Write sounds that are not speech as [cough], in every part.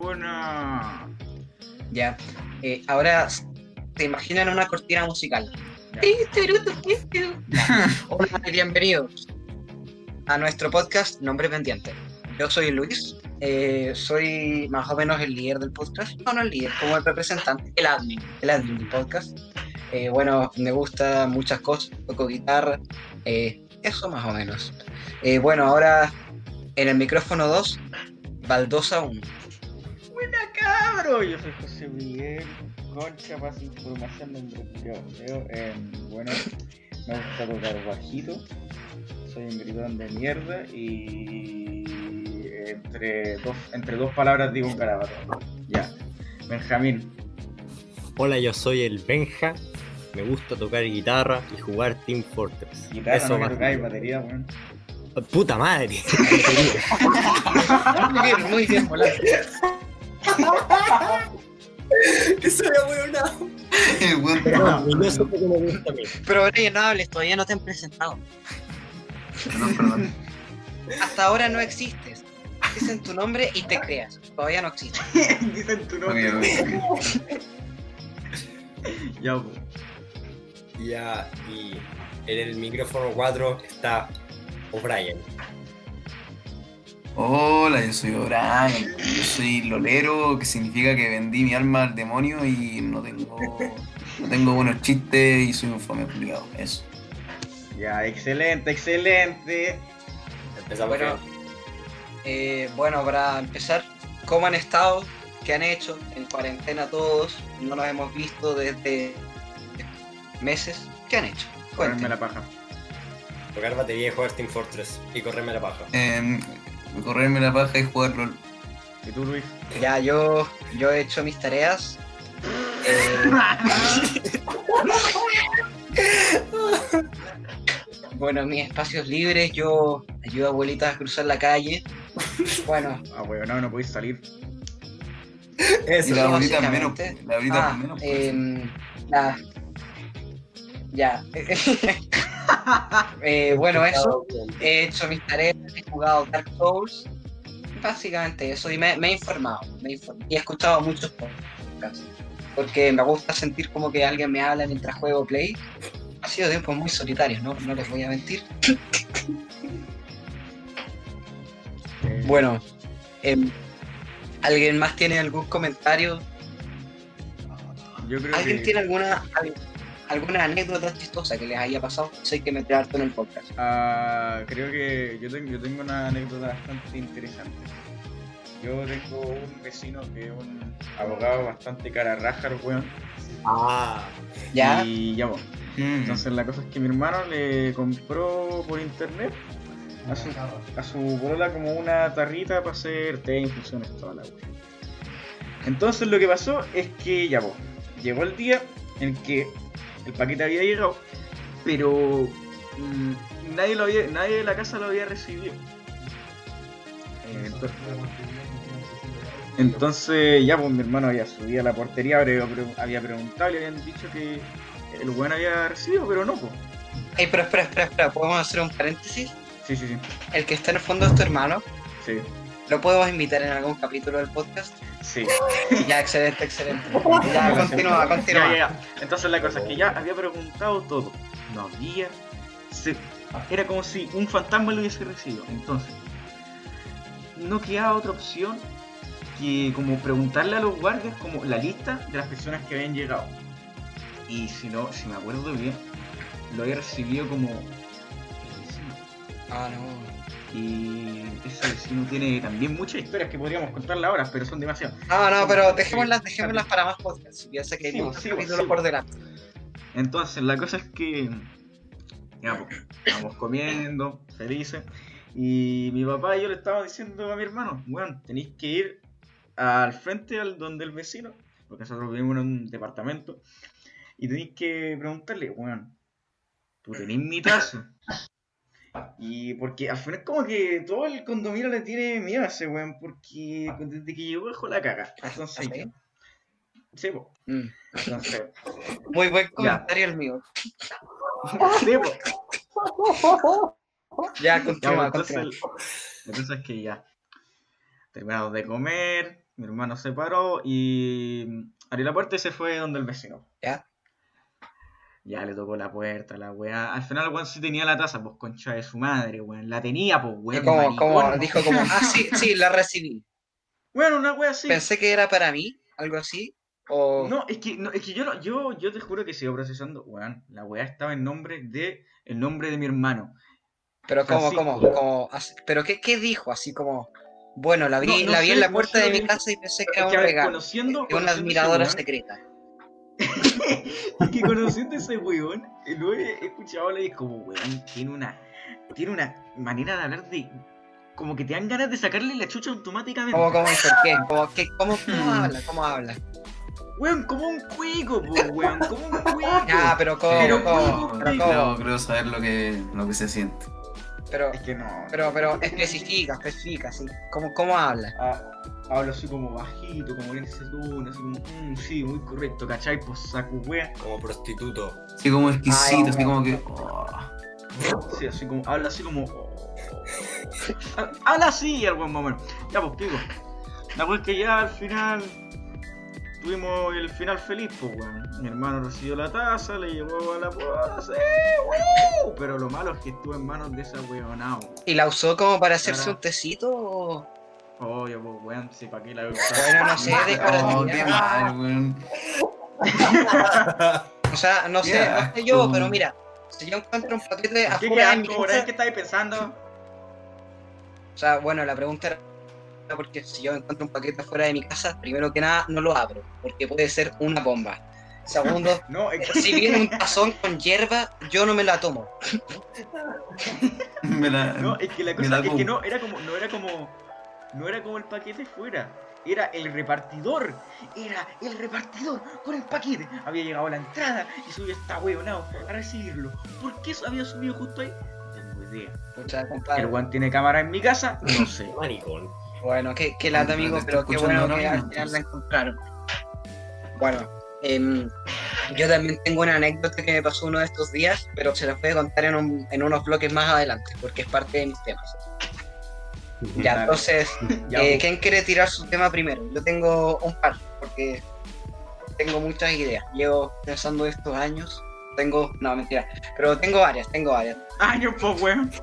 Una. Ya. Eh, ahora, ¿te imaginan una cortina musical? Hola, bienvenidos a nuestro podcast Nombre Pendiente. Yo soy Luis, eh, soy más o menos el líder del podcast, no, no el líder, como el representante, el admin, el admin del podcast. Eh, bueno, me gusta muchas cosas, toco guitarra, eh, eso más o menos. Eh, bueno, ahora en el micrófono 2, Baldosa 1. Cabro. Yo soy José Miguel. Concha, más información de Andrés eh, Bueno, me gusta tocar bajito. Soy un gritón de mierda y entre dos, entre dos palabras digo un garabato. Ya. Benjamín. Hola, yo soy el Benja. Me gusta tocar guitarra y jugar Team Fortress. Guitarra, Eso no tocáis batería, weón. Puta madre. [laughs] Muy bien, muy bien. Eso era bueno. Gusta a mí. Pero Brian, no hables, todavía no te han presentado. Perdón, perdón. Hasta ahora no existes. Dicen tu nombre y te creas. Todavía no existes. [laughs] Dicen tu nombre. Ya, po. Ya, y en el micrófono 4 está O'Brien. Hola, yo soy O'Brien. Yo soy lolero, que significa que vendí mi alma al demonio y no tengo, no tengo buenos chistes y soy un fome obligado. Eso. Ya, excelente, excelente. Empezamos Bueno, bien. eh, bueno, para empezar, ¿cómo han estado? ¿Qué han hecho? En cuarentena todos. No nos hemos visto desde meses. ¿Qué han hecho? Cuenten. la paja. Tocar batería y jugar Team Fortress. Y correrme la paja. Em, correrme la paja y jugar LOL. ¿Y tú, Luis? Ya, yo, yo he hecho mis tareas. Eh, [laughs] bueno, en mis espacios libres yo ayudo a abuelitas a cruzar la calle. Bueno, Ah, weón, no, no podéis salir. Y Eso. la abuelita menos. La abuelita Ah, menos. em, la- Ya. [laughs] Eh, bueno, eso. He hecho mis tareas, he jugado Dark Souls. Básicamente eso. Y me, me he informado. me he inform- y he escuchado muchos podcasts. Porque me gusta sentir como que alguien me habla mientras juego Play. Ha sido tiempos muy solitarios, ¿no? No les voy a mentir. Eh, Bueno, em, ¿alguien más tiene algún comentario? yo creo ¿Alguien que. tiene alguna al- alguna anécdota chistosa que les haya pasado? Sé que me harto en el podcast. Ah, creo que yo tengo, yo tengo una anécdota bastante interesante. Yo tengo un vecino que es un abogado bastante cara raja, el weón. Ah, ¿Ya? Y ya, pues. Mm. Entonces la cosa es que mi hermano le compró por internet a su, a su polola como una tarrita para hacer té, infusiones, toda la wea. Entonces lo que pasó es que ya, pues, llegó el día en que el paquete había llegado, pero mm, nadie, lo había, nadie de la casa lo había recibido. Entonces, entonces, ya pues mi hermano había subido a la portería, había, pre- había preguntado, le habían dicho que el weón había recibido, pero no, pues. Ey, pero espera, espera, espera, ¿podemos hacer un paréntesis? Sí, sí, sí. El que está en el fondo es tu hermano. Sí, ¿Lo podemos invitar en algún capítulo del podcast? sí. [laughs] Ya, excelente, excelente. [laughs] Ya, continúa, continúa. Ya, ya, ya. Entonces la cosa es que ya había preguntado todo. No había. se- Era como si un fantasma lo hubiese recibido. Entonces, no quedaba otra opción que como preguntarle a los guardias como la lista de las personas que habían llegado. Y si no, si me acuerdo bien, lo había recibido como. Ah, no. Y ese vecino tiene también muchas historias que podríamos contarle ahora, pero son demasiadas. No, no, pero dejémoslas, dejémoslas para más podcasts. Piensa que hay Sí, muchos sí, capítulos sí. por delante. Entonces, la cosa es que. Ya, pues, estábamos comiendo, felices. Y mi papá y yo le estábamos diciendo a mi hermano: Weón, tenéis que ir al frente al donde el vecino, porque nosotros vivimos en un departamento, y tenéis que preguntarle: Weón, ¿tú tenés mi tazo? Y porque al final, como que todo el condominio le tiene miedo a ese weón, porque desde que llegó dejó la caga. Entonces, ¿Sí? sí, pues. Mm. Entonces, [laughs] Muy buen comentario el mío. sí. Ya, [laughs] Ya, continúa, entonces, entonces que ya terminamos de comer, Mi hermano se paró y abrió la puerta y se fue donde el vecino. ¿Ya? Ya le tocó la puerta, la weá. Al final, weón, sí tenía la taza, pues concha de su madre, weón. La tenía, pues, weón. como, como, dijo como, ah, sí, sí, la recibí. [laughs] Weón, una weá así. Pensé que era para mí, algo así. O... No, es que, no, es que yo, lo- yo, yo te juro que sigo procesando, weón. La weá estaba en nombre de el nombre de mi hermano. Pero como, como, como, pero qué, qué dijo, así como, bueno, la vi, No, no la vi sé, en la no puerta sé de mi casa y pensé que era un regalo, conociendo, de una conociendo ese admiradora secreta. Es [laughs] que conociendo a ese weón, lo he escuchado y es como, weón, tiene una, tiene una manera de hablar de. Como que te dan ganas de sacarle la chucha automáticamente. ¿Cómo, cómo, por qué? ¿Cómo, qué, cómo, cómo [laughs] habla? ¿Cómo habla? Weón, como un cuico, po, weón, como un cuico. Ya, [laughs] pero cómo, Pero cómo, ¿cómo? pero creo, cómo, creo saber lo que, lo que se siente. pero, Es que no. pero, pero, especifica, especifica, sí. ¿Cómo, cómo habla? Ah, hablo así como bajito, como en ese tono, así como, mm, sí, muy correcto, ¿cachai? Pues saco wea. Como prostituto. Así como exquisito, Ay, así como que. oh. Sí, así como, habla así como. oh. Ha- Habla así al buen momento. Ya, pues, pico. La pues que ya al final. Tuvimos el final feliz, pues, weón. Mi hermano recibió la taza, le llevó a la posa, ¡uh! Pero lo malo es que estuvo en manos de esa weonao. ¿Y la usó como para hacerse Para- un tecito o...? Oye, pues, weón, sí, para qué la Bueno, no sé, de Oh, para- qué mal, weón. O sea, no sé, no sé yo, pero mira, si yo encuentro un paquete ¿Qué afuera de mi asco, casa, ¿Qué estáis pensando? O sea, bueno, la pregunta era porque si yo encuentro un paquete afuera de mi casa, primero que nada no lo abro, porque puede ser una bomba. Segundo, [laughs] No, es que- si viene un tazón con hierba, yo no me la tomo. [laughs] Me la- No, es que la Me cosa da es que no era como, no era como, no era como el paquete fuera, era el repartidor, era el repartidor con el paquete. Había llegado a la entrada y subió esta huevonao a recibirlo. ¿Por qué había subido justo ahí? No tengo idea. Pucha, ¿El guan tiene cámara en mi casa? No sé. Maricón. Bueno, qué, qué lata, amigo, pero qué bueno que al final la encontraron. Bueno, em, yo también tengo una anécdota que me pasó uno de estos días, pero se las voy a contar en, un- en unos bloques más adelante, porque es parte de mis temas. Ya, Dale. entonces, [laughs] Ya, Eh, pues. ¿Quién quiere tirar su tema primero? Yo tengo un par, porque tengo muchas ideas. Llevo pensando estos años. Tengo, no, mentira, pero tengo varias, tengo varias. Años, pues, weón. [laughs]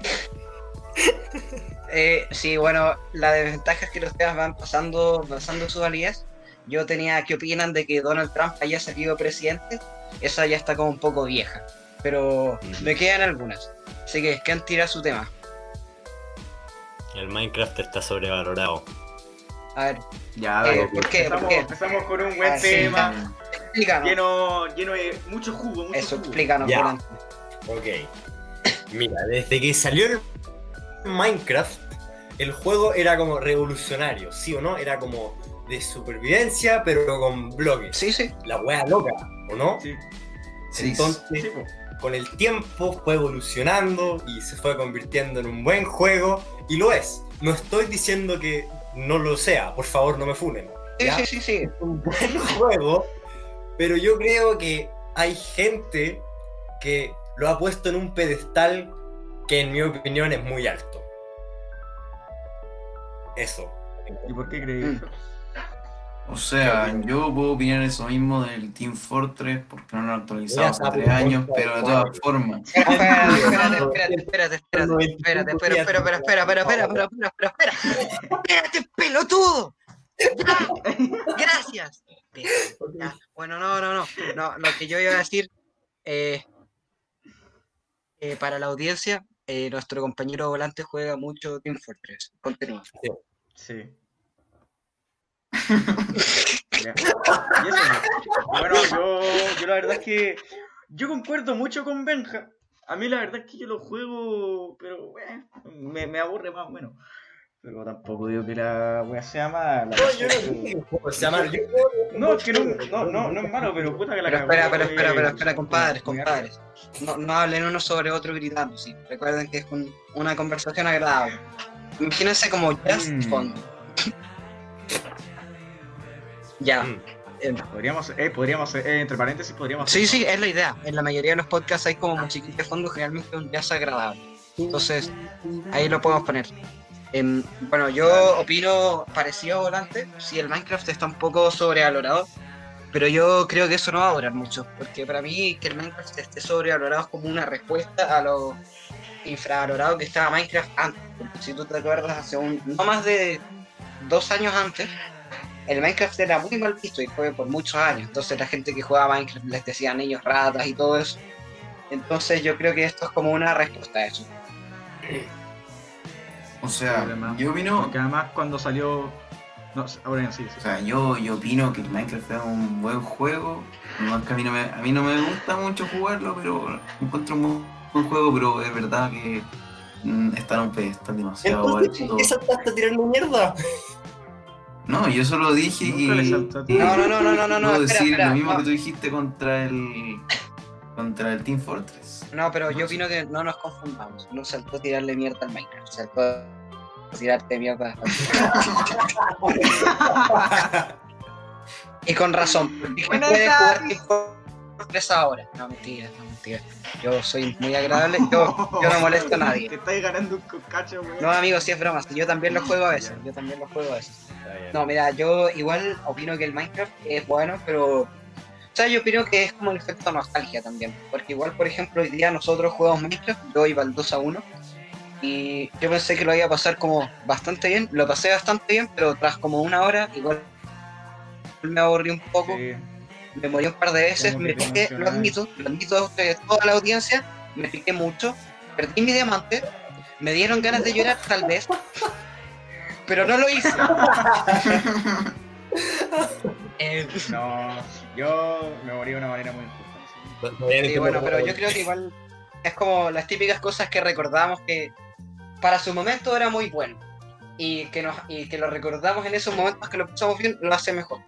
Eh, sí, bueno, la desventaja es que los temas van pasando, pasando su validez. Yo tenía, ¿qué opinan de que Donald Trump haya salido presidente? Esa ya está como un poco vieja, pero me quedan algunas. Así que, ¿quién tira su tema? El Minecraft está sobrevalorado. A ver, Ya, Eh, dale. ¿por qué? Empezamos, ¿Por qué? empezamos con un buen Ah, sí. tema, explícanos. lleno, lleno de mucho jugo, mucho Eso, jugo. explícanos, Ya. Volante. Ok. Mira, desde que salió el Minecraft, el juego era como revolucionario, ¿sí o no? Era como de supervivencia, pero con bloques. Sí, sí. La wea loca, ¿o no? Sí, Sí, Entonces, sí, pues. Con el tiempo fue evolucionando y se fue convirtiendo en un buen juego, y lo es. No estoy diciendo que no lo sea, por favor no me funen. Sí, ¿ya? sí, sí, sí. un buen [laughs] juego, pero yo creo que hay gente que lo ha puesto en un pedestal que en mi opinión es muy alto. Eso. ¿Y por qué crees Mm. eso? O sea, yo puedo opinar eso mismo del Team Fortress porque no lo han actualizado hace tres años, pero de todas formas. [laughs] Espérate, espérate, espérate, espérate, espérate, espérate, espérate, espera, espera, espera, espera, espera, espera, espera, espera, espera, espérate, pelotudo. Gracias. Bueno, no, no, no, no, lo que yo iba a decir, eh, eh, para la audiencia, eh, nuestro compañero volante juega mucho Team Fortress. Continúa. Sí. [laughs] Ya. Y eso, ¿no? Bueno, yo, yo la verdad es que yo concuerdo mucho con Benja. A mí la verdad es que yo lo juego, pero bueno, me, me aburre más o menos. Pero tampoco digo que la wea sea mala. No, yo no dije que sea malo, No, es que no, no, no, no es malo, pero puta que la Pero espera, pero eh, espera, pero espera, compadres, muy compadres. No, no hablen uno sobre otro gritando, sí. Recuerden que es un- una conversación agradable. Imagínense como Just Mm. Fondo. Ya. Mm. Podríamos, eh, podríamos, eh, entre paréntesis, podríamos. Sí, sí, es la idea. En la mayoría de los podcasts hay como musiquita de fondo, generalmente un jazz agradable. Entonces, ahí lo podemos poner. Em, bueno, yo opino parecido a Volante. Sí, el Minecraft está un poco sobrevalorado. Pero yo creo que eso no va a durar mucho. Porque para mí que el Minecraft esté sobrevalorado es como una respuesta a lo infravalorado que estaba Minecraft antes. Porque si tú te acuerdas, hace un, no más de dos años antes, el Minecraft era muy mal visto y fue por muchos años. Entonces la gente que jugaba Minecraft les decía niños ratas y todo eso. Entonces yo creo que esto es como una respuesta a eso. O sea, Además, yo opino, Porque además cuando salió. No, ahora sí, sí. o sea, yo, yo opino que el Minecraft es un buen juego. A, mí no me, a mí no me gusta mucho jugarlo, pero encuentro un buen- buen juego, pero es verdad que mm, está en un pedestal demasiado Entonces, alto. ¿por qué saltaste a tirarle mierda? No, yo solo dije Nunca que. No, no, no, no, no, no, no, espera, decir espera, lo mismo no. que tú dijiste contra el. contra el Team Fortress. No, pero No yo opino que no nos confundamos. No saltó a tirarle mierda al Minecraft, saltó a tirarte mierda. [laughs] y con razón, Buenas puedes jugar tardes. Fortress ahora. No, mentira, no, mentira. Yo soy muy agradable, yo, [laughs] yo no molesto a nadie. Te estáis ganando un cacho, weón. No, amigo, si es broma, si yo también lo juego a veces, yo también lo juego a veces. No, mira, yo igual opino que el Minecraft es bueno, pero. O sea, yo opino que es como el efecto nostalgia también. Porque igual, por ejemplo, hoy día nosotros jugamos Minecraft, yo iba al 2 a 1. Y yo pensé que lo iba a pasar como bastante bien, lo pasé bastante bien, pero tras como una hora, igual me aburrí un poco, Sí. Me morí un par de veces, me piqué, lo admito, lo admito a ustedes, toda la audiencia, me piqué mucho, perdí mi diamante, me dieron ganas de llorar tal vez, pero no lo hice. [laughs] Eh, No, yo me morí de una manera muy injusta. Sí, bueno, pero yo creo que igual es como las típicas cosas que recordamos que para su momento era muy bueno y que, nos, y que lo recordamos en esos momentos que lo pasamos bien, lo hace mejor.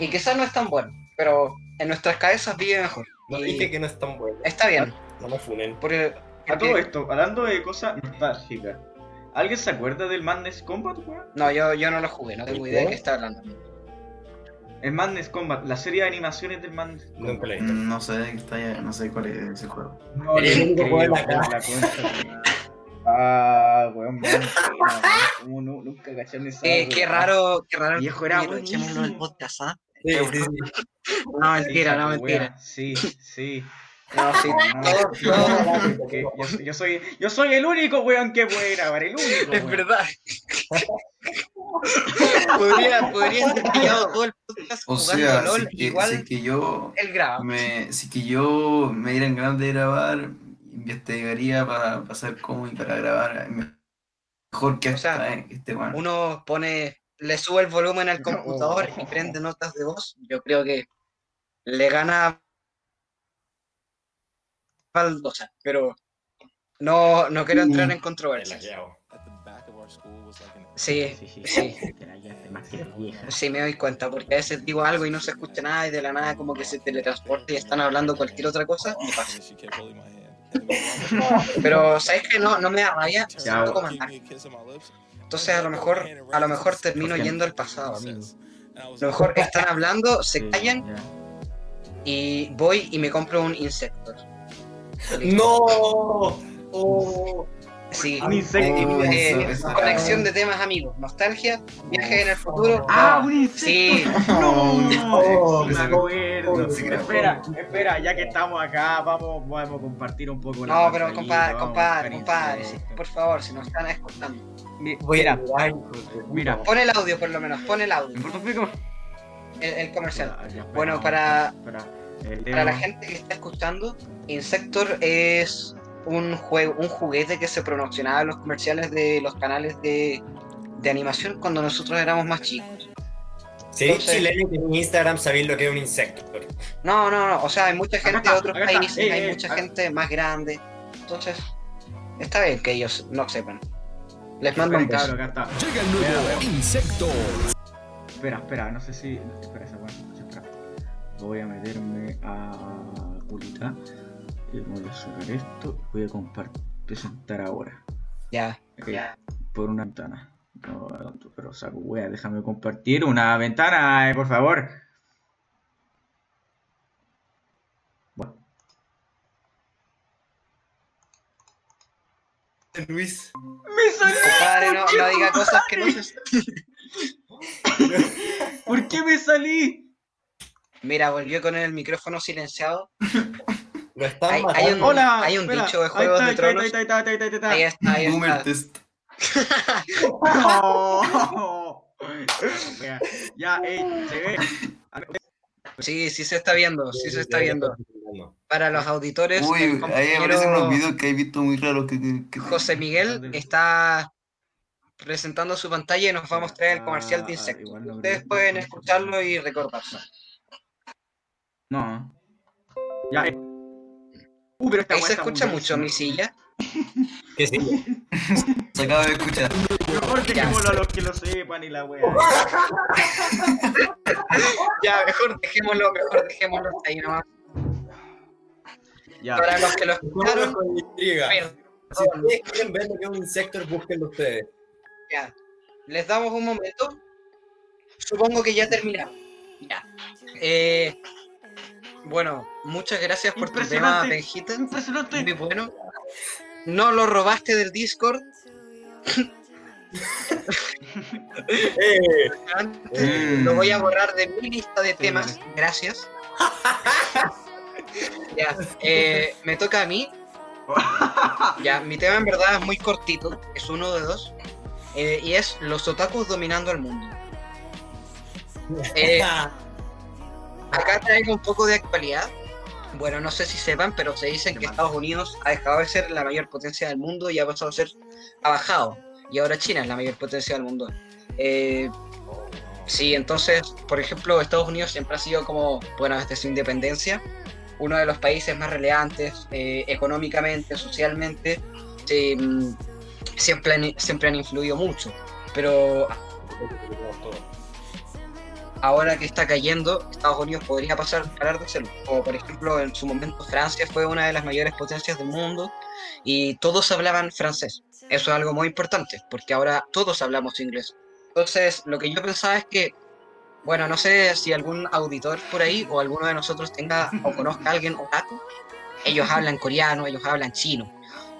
Y quizás no es tan bueno, pero en nuestras cabezas vive mejor. No Y dije que no es tan bueno. Está bien. No me funen. Porque, A todo esto, hablando de cosas nostálgicas, ¿alguien se acuerda del Madness Combat, weón? no, yo, yo no lo jugué, no tengo idea de qué está hablando. El Madness Combat, la serie de animaciones del Madness Combat. Visto. No sé de qué está ya, no sé cuál es ese juego. No, Eres el único juego en la. Ah, weón, man, pena, [laughs] weón. ¿Cómo no, nunca cacharon esa Eh, weón? qué raro, qué raro. Viejo era buenísimo. podcast, ¿ah? Sí, [laughs] sí, sí. No, mentira, no, mentira. Sí, sí. No, sí, No, que yo, yo soy, yo soy el único weón que puede grabar, el único. Es weón. verdad. [laughs] podría, podría ser pillado todo el podcast O jugando sea, LOL, si que, igual si que yo él graba. me, si que yo me dieran ganas de grabar, investigaría para, para saber cómo y para grabar mejor que O sea, eh, este weón. Uno pone, le sube el volumen al computador y prende notas de voz. Yo creo que le gana Baldosa, pero no, no quiero entrar en controversias. Relajeado. Sí, sí, [laughs] sí me doy cuenta, porque a veces digo algo y no se escucha nada y de la nada como que se teletransporta y están hablando cualquier otra cosa, me pasa. Pero sabes que no, no me da rabia, Ya, siento como andar. Entonces a lo mejor, a lo mejor termino yendo al pasado, amigo. A lo mejor están hablando, se callan y voy y me compro un Insector. ¡No! Oh. Sí. Un insecto. Eh, Eso, eso. conexión de temas, amigos. Nostalgia, viaje en el futuro. ¡Ah, no. un insecto! Sí. ¡No! Oh, me acuerdo. sí, creo. espera, espera, ya que estamos acá, vamos, vamos a compartir un poco la No, pero compadre, compadre, compadre, sí, por favor, si nos están escuchando. Mi- Voy a Mira, mira. Pon el audio por lo menos, pon el ¿Me audio, el, el comercial. Espera, Bueno, para- Para la gente que está escuchando, Insector es un juego, un juguete que se promocionaba en los comerciales de los canales de, de animación cuando nosotros éramos más chicos. Si eres Entonces- chileno tenés Instagram, sabéis lo que es un insecto. No, no, no, o sea, hay mucha gente está, de otros países, Eh, hay eh, mucha acá. gente más grande. Entonces, está bien que ellos no sepan. Les mando un beso. Llega el nuevo Insecto. Espera, espera, no sé si. Espera, esa weá, espera. Voy a meterme a Culita. Y voy a cerrar esto. Voy a compartir, presentar ahora. Ya. Ok, Por una ventana. No, pero saco wea, déjame compartir una ventana, eh, por favor. Bueno. Luis. ¡Me salí! Compadre, no, no diga cosas que no se... ¿Por qué me salí? Mira, volvió con el micrófono silenciado. [laughs] Lo están Hay- hay un- Hola. hay un espera, dicho de ahí Juegos está, de ahí está, Tronos. Ahí está, ahí está, ahí está, ahí está. Ahí está, ahí Boomer está. test. No. [laughs] Ya, se ve. Sí, sí se está viendo, sí se está viendo. Para los auditores, Uy, ahí aparecen unos videos que he visto muy raros que, que, que- José Miguel está presentando su pantalla y nos va a mostrar el comercial de Ah, insectos. Ustedes pueden escucharlo y recordarse. No. Ya, eh. Uh, pero esta Ahí se escucha muy mucho mi silla. ¿Qué sí? [laughs] se acaba de escuchar. Mejor dejémoslo a los que lo sepan y la wea. [laughs] Ya, mejor dejémoslo, mejor dejémoslo ahí nomás. Ya. Para los que lo escucharon, con intriga. Si ustedes quieren ver lo que es un insecto, búsquenlo ustedes. ya. Les damos un momento. Supongo que ya terminamos. Ya. Eh, bueno, muchas gracias por tu tema. Benjita. Impresionante. Muy bueno. No lo robaste del Discord. [laughs] Eh, Mm. [laughs] Lo voy a borrar de mi lista de temas. Gracias. [laughs] ya, eh, me toca a mí. Ya, mi tema en verdad es muy cortito. Es uno de dos. eh, y es los otakus dominando el mundo. Acá traigo un poco de actualidad. Bueno, no sé si sepan, pero se dicen que Estados Unidos ha dejado de ser la mayor potencia del mundo y ha pasado a ser, ha bajado. Y ahora China es la mayor potencia del mundo. Eh, sí, entonces, por ejemplo, Estados Unidos siempre ha sido como, bueno, desde su independencia, uno de los países más relevantes eh, económicamente, socialmente. mm, siempre, han, siempre han influido mucho. Pero ahora que está cayendo, Estados Unidos podría pasar a parar de. Como por ejemplo, en su momento Francia fue una de las mayores potencias del mundo y todos hablaban francés. Eso es algo muy importante, porque ahora todos hablamos inglés. Entonces, lo que yo pensaba es que, bueno, no sé si algún auditor por ahí o alguno de nosotros tenga o conozca a alguien otaku. Ellos hablan coreano, ellos hablan chino.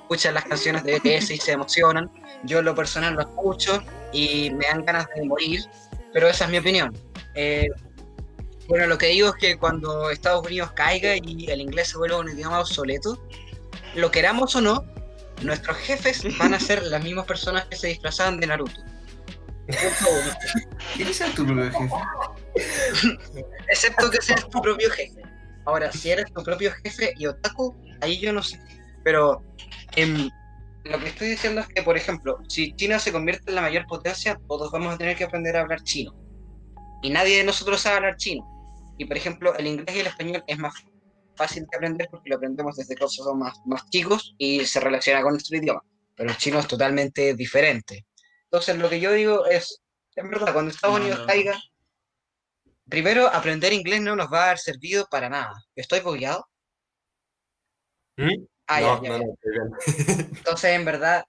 Escuchan las canciones de BTS y se emocionan. Yo en lo personal lo escucho y me dan ganas de morir, pero esa es mi opinión. Eh, bueno, lo que digo es que cuando Estados Unidos caiga y el inglés se vuelva un idioma obsoleto, lo queramos o no, nuestros jefes van a ser las mismas personas que se disfrazaban de Naruto. ¿Quieres ser tu propio jefe? Excepto que seas tu propio jefe. Ahora, si eres tu propio jefe y otaku, ahí yo no sé. Pero em, lo que estoy diciendo es que, por ejemplo, si China se convierte en la mayor potencia, todos vamos a tener que aprender a hablar chino. Y nadie de nosotros sabe hablar chino. Y, por ejemplo, el inglés y el español es más fácil de aprender porque lo aprendemos desde que somos más, más chicos y se relaciona con nuestro idioma. Pero el chino es totalmente diferente. Entonces, lo que yo digo es, en verdad, cuando Estados No, Unidos no. caiga, primero, aprender inglés no nos va a haber servido para nada. ¿Estoy bugueado? ¿Mm? Ah, no, ya, ya, ya. no. Entonces, en verdad,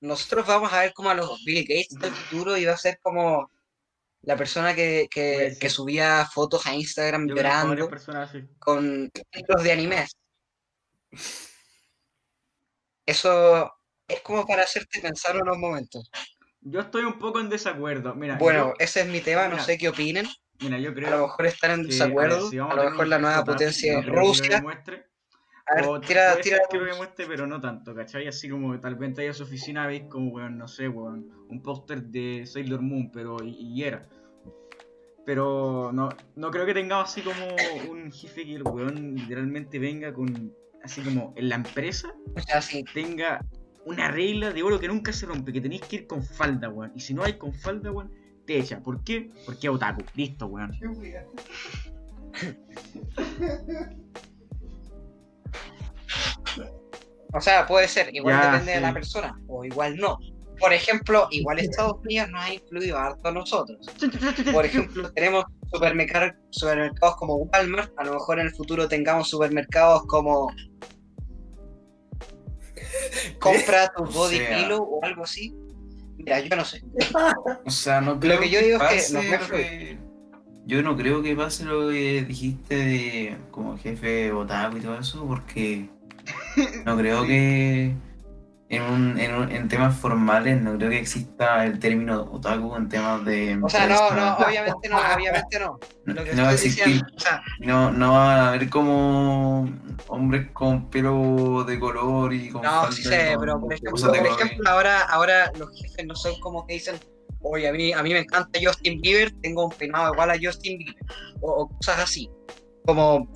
nosotros vamos a ver como a los Bill Gates del futuro y va a ser como la persona que, que, que subía fotos a Instagram Yo a llorando personas con títulos de animes. Eso es como para hacerte pensar unos momentos. Yo estoy un poco en desacuerdo. Mira, Bueno, yo, ese es mi tema, no sé qué opinen. mira, yo A creo lo mejor están en desacuerdo, ver, si vamos a lo mejor la nueva potencia es Rusia. demuestre, A ver, o tira, puede tira que lo demuestre, pero no tanto, ¿cachai? Así como tal vez a su oficina veis como, weón, no sé, weón, un póster de Sailor Moon, pero y, y era. Pero no, no creo que tengamos así como un jefe que el weón literalmente venga con, así como en la empresa, O sea, sí, tenga una regla de oro que nunca se rompe, que tenéis que ir con falda, weón. Y si no hay con falda, weón, te echa. ¿Por qué? Porque es otaku. Listo, weón. [laughs] O sea, puede ser, igual Ya, depende de la persona, o igual no. Por ejemplo, igual Estados Unidos nos ha influido harto a nosotros. Por ejemplo, tenemos supermercados, supermercados como Walmart, a lo mejor en el futuro tengamos supermercados como compra tu body sea. pillow o algo así. Mira, yo no sé. [laughs] O sea, no creo que yo digo es lo que- Yo no creo que pase lo que dijiste de como jefe otaku y todo eso, porque [laughs] no creo que en, un- en, un- en temas formales no creo que exista el término otaku en temas de... O sea, no, no, obviamente no, obviamente no. No, Lo que no va a existir. diciendo, o sea, No, no va a haber como hombres con pelo de color y con no, sí sé, con pero por ejemplo, por ejemplo ahora, ahora los jefes no son como que dicen, oye, a mí, a mí me encanta Justin Bieber, tengo un peinado igual a Justin Bieber, o, o cosas así. Como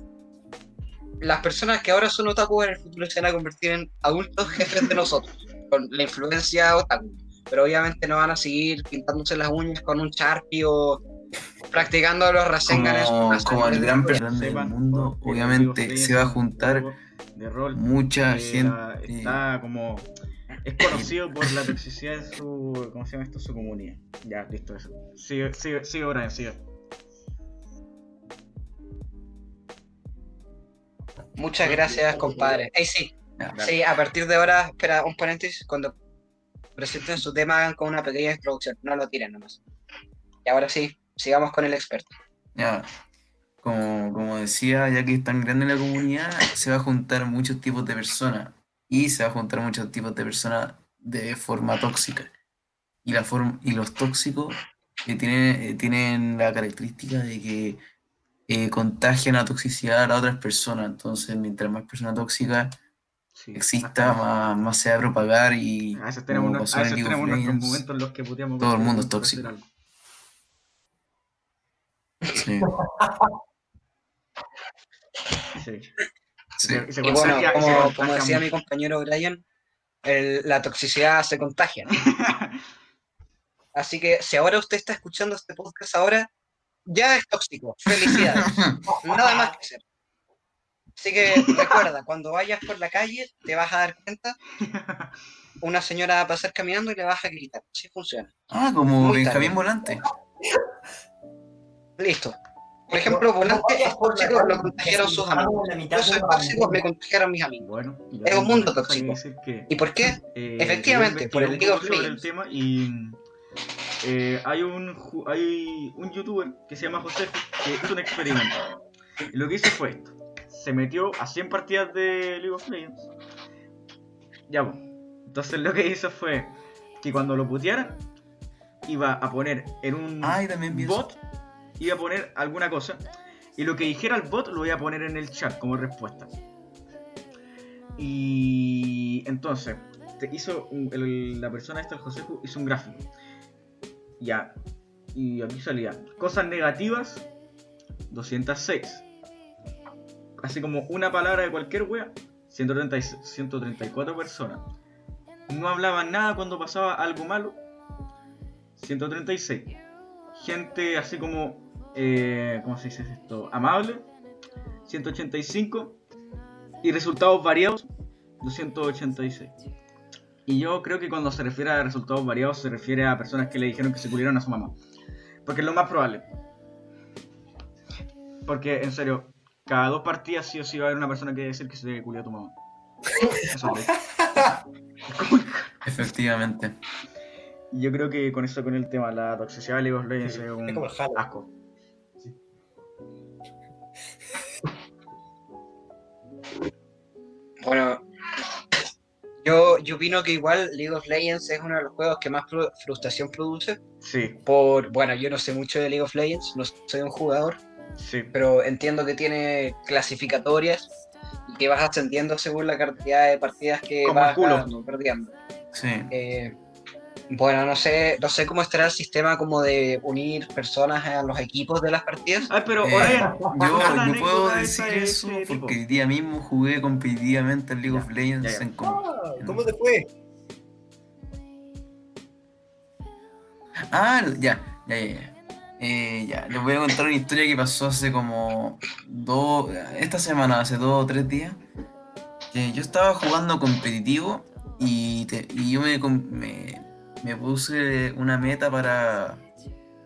las personas que ahora son otaku en el futuro se van a convertir en adultos jefes de nosotros, con la influencia otaku. Pero obviamente no van a seguir pintándose las uñas con un Sharpie o practicando los Rasengan como, el gran personaje del mundo, obviamente se va a juntar de rol mucha gente. está como es conocido por la toxicidad en su ¿cómo se llama esto? su comunidad. Ya, listo eso. Sigue, sigue, sigue Brian, sigue. Muchas gracias, compadre. Ey, sí, sí, a partir de ahora, espera, un paréntesis, cuando presenten su tema hagan con una pequeña introducción, no lo tiren nomás. Y ahora sí, sigamos con el experto. Ya, como, como decía, ya que es tan grande la comunidad, se va a juntar muchos tipos de personas y se va a juntar muchos tipos de personas de forma tóxica. Y, la forma, y los tóxicos eh, tienen, eh, tienen la característica de que eh, contagian la toxicidad a las otras personas. Entonces, mientras más personas tóxicas Sí. exista, más, más se va a propagar y A veces tenemos, unos- a veces nuestros momentos en los que puteamos todo el mundo es tóxico. hacer algo. sí, Sí. sí. Y se Y bueno, como, decía mi compañero Brian, el- la toxicidad se contagia. ¿no? [laughs] Así que si ahora usted está escuchando este podcast ahora, ya es tóxico. Felicidades. [laughs] Nada más que hacer. Así que recuerda, cuando vayas por la calle, te vas a dar cuenta, una señora va a pasar caminando y le vas a gritar. Así funciona. Ah, como Muy Benjamín tarde. Volante. Listo. Por ejemplo, Volante es tóxico, lo contagiaron sus amigos. Yo soy tóxico, me contagiaron mis amigos. Bueno, Es un mundo tóxico. que, ¿Y por qué? eh, Efectivamente, por el League of el tema y eh, hay un hay un youtuber que se llama José que hizo un experimento. Y lo que hizo fue esto. Se metió a 100 partidas de League of Legends. Ya, pues. Entonces lo que hizo fue que cuando lo putearan, iba a poner en un Ay, bot, iba a poner alguna cosa. Y lo que dijera el bot lo voy a poner en el chat como respuesta. Y entonces, te hizo un- el- la persona esta, el Joseju, hizo un gráfico. Ya. Y aquí salía cosas negativas, 206. Así como una palabra de cualquier wea, 136 134 personas. No hablaban nada cuando pasaba algo malo, 136. Gente así como, eh, ¿cómo se dice esto? Amable, 185. Y resultados variados, 286. Y yo creo que cuando se refiere a resultados variados se refiere a personas que le dijeron que se culieron a su mamá. Porque es lo más probable. Porque, en serio, cada dos partidas sí o sí va a haber una persona que decir que se culió a tu mamá. Eso es. [laughs] Efectivamente. Y yo creo que con eso, con el tema, la toxicidad de League of Legends Sí, es un es como el Halo. asco. Bueno, yo, yo opino que igual League of Legends es uno de los juegos que más fru- frustración produce. Sí, Por, bueno, yo no sé mucho de League of Legends, no soy un jugador, sí. pero entiendo que tiene clasificatorias y que vas ascendiendo según la cantidad de partidas que Como vas perdiendo. Sí. Eh, bueno, no sé, no sé cómo estará el sistema como de unir personas a los equipos de las partidas. Ay, pero Eh, Yo no puedo decir de eso tipo. porque el día mismo jugué competitivamente al League Ya, of Legends ya, ya. en Ah, ¿Cómo te fue? Ah, ya, ya, ya. ya. Eh, ya, les voy a contar una historia que pasó hace como dos, esta semana, hace dos o tres días. Que yo estaba jugando competitivo y, te- y yo me, me puse una meta para,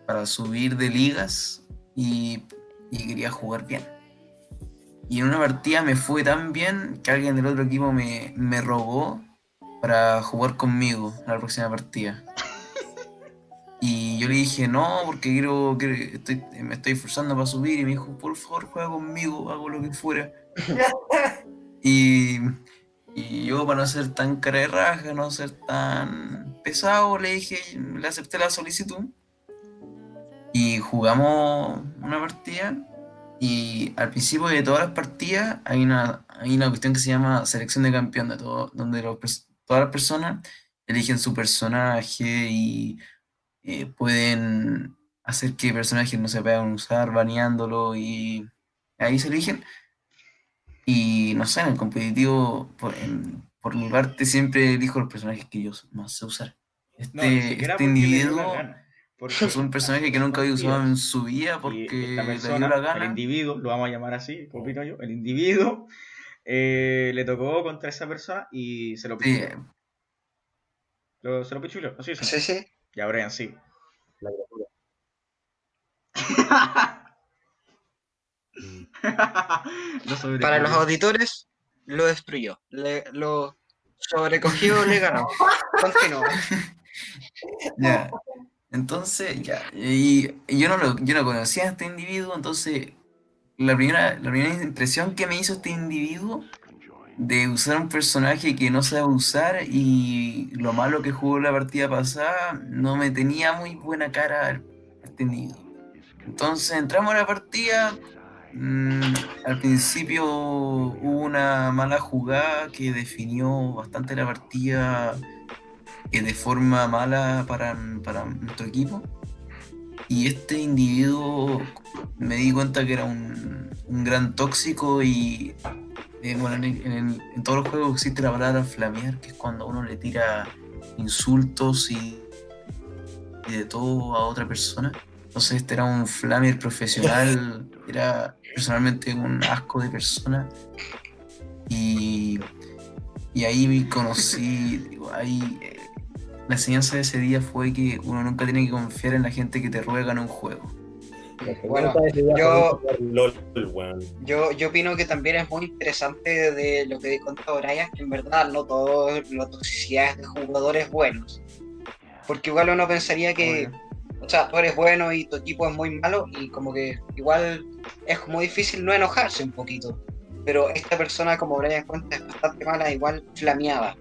para subir de ligas y, y quería jugar bien. Y en una partida me fue tan bien que alguien del otro equipo me, me rogó para jugar conmigo en la próxima partida. [laughs] Y yo le dije, no, porque quiero, quiero- estoy, me estoy esforzando para subir. Y me dijo, por favor, juega conmigo, hago lo que fuera. [laughs] y, Y yo, para no ser tan cara de raja, no ser tan pesado, le dije, le acepté la solicitud. Y jugamos una partida. Y al principio de todas las partidas hay una, hay una cuestión que se llama selección de campeón, de todo, donde los todas las personas eligen su personaje y eh, pueden hacer que personajes no se puedan usar, baneándolo y ahí se eligen. Y no sé, en el competitivo, por, en- por mi parte, siempre elijo los personajes que yo más sé usar. Este, No, ni siquiera este dio la individuo gana, porque es un personaje que nunca había usado en su vida porque esta le dio persona, la el gana. individuo, lo vamos a llamar así, opino yo, el individuo eh, le tocó contra esa persona y se lo Sí, pichuleó. Lo- se lo pichuleó, así es. Sí, sí. Ya Brian, sí. La [laughs] sobrevivió. Para los auditores, lo destruyó. Le- lo sobrecogió, le ganó. [laughs] Continúa. Ya. [laughs] Entonces, ya. Y, y yo no lo, yo no conocía a este individuo, entonces la primera, la primera impresión que me hizo este individuo de usar un personaje que no sabe usar y lo malo que jugó la partida pasada no me tenía muy buena cara este individuo. Entonces entramos a la partida. mm, al principio hubo una mala jugada que definió bastante la partida de forma mala para, para nuestro equipo. Y este individuo me di cuenta que era un, un gran tóxico y eh, bueno, en, el- en el- en todos los juegos existe la palabra flamear, que es cuando uno le tira insultos y, y de todo a otra persona. Entonces este era un flamer profesional, [laughs] era personalmente un asco de persona. Y, y ahí me conocí, digo, ahí, eh, la enseñanza de ese día fue que uno nunca tiene que confiar en la gente que te ruega en un juego. Bueno, yo-. Yo, yo opino que también es muy interesante de lo que contó Brian, que en verdad no todo la toxicidad es de jugadores buenos. Porque igual uno pensaría que, o sea, tú eres bueno y tu equipo es muy malo y como que igual es como difícil no enojarse un poquito. Pero esta persona, como Brian cuenta, es bastante mala, igual flameaba.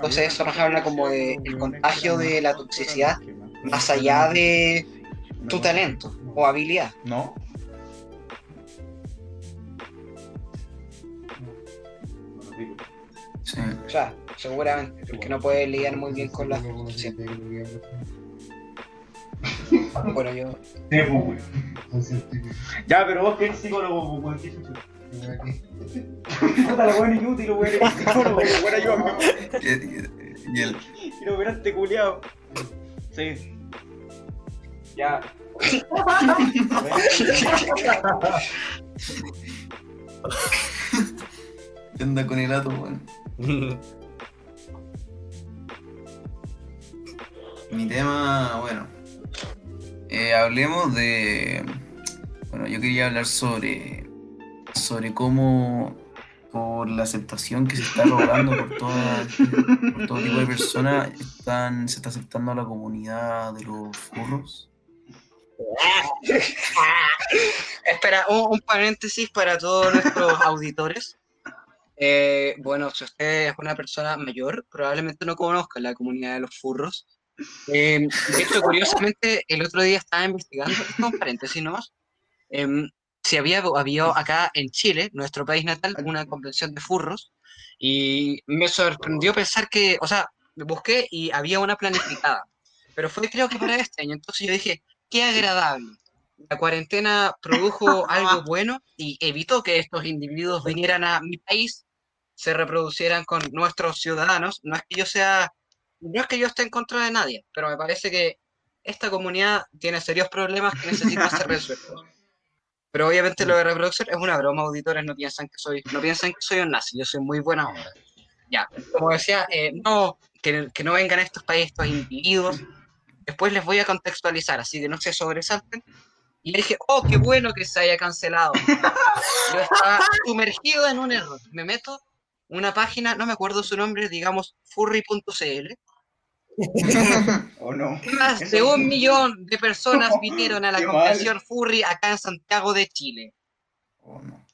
Entonces eso nos habla como de el contagio de la toxicidad Más allá de tu talento o habilidad. ¿No? Sí. O sea, seguramente, porque no puedes lidiar muy bien con la frustración. [laughs] Bueno, yo Ya, pero vos que eres psicólogo, weón, ¿qué chucha? Puta weón inútil, weón, ayúdame. Y, el, Y lo operaste culiao. Sí. Ya. ¿qué onda con el ato, weón? Mi tema, bueno, eh, hablemos de, bueno, yo quería hablar sobre, sobre cómo por la aceptación que se está logrando por, toda- por todo tipo de personas, están, se está aceptando a la comunidad de los furros. [laughs] Espera, un, un paréntesis para todos nuestros [laughs] auditores. Eh, bueno, si usted es una persona mayor, probablemente no conozca la comunidad de los furros. Eh, de hecho, curiosamente, el otro día estaba investigando, esto es un paréntesis nomás, em, si había, había acá en Chile, nuestro país natal, una convención de furros, y me sorprendió pensar que, o sea, busqué y había una planificada, pero fue creo que para este año, entonces yo dije, qué agradable. La cuarentena produjo algo [laughs] bueno y evitó que estos individuos vinieran a mi país, se reproducieran con nuestros ciudadanos. No es que yo sea, no es que yo esté en contra de nadie, pero me parece que esta comunidad tiene serios problemas que necesitan ser [laughs] resueltos. Pero obviamente lo de reproducción es una broma, auditores no piensan que soy, no piensan que soy un nazi, yo soy muy buena onda. Ya, como decía, eh, no, que, que no vengan a estos países estos individuos, después les voy a contextualizar, así que no se sobresalten. Y le dije, oh, qué bueno que se haya cancelado. Yo estaba sumergido en un error. Me meto una página, no me acuerdo su nombre, digamos furry.cl. [laughs] ¿O no? Más Eso- de un millón de personas [laughs] vinieron a la convención furry acá en Santiago de Chile. Oh, no.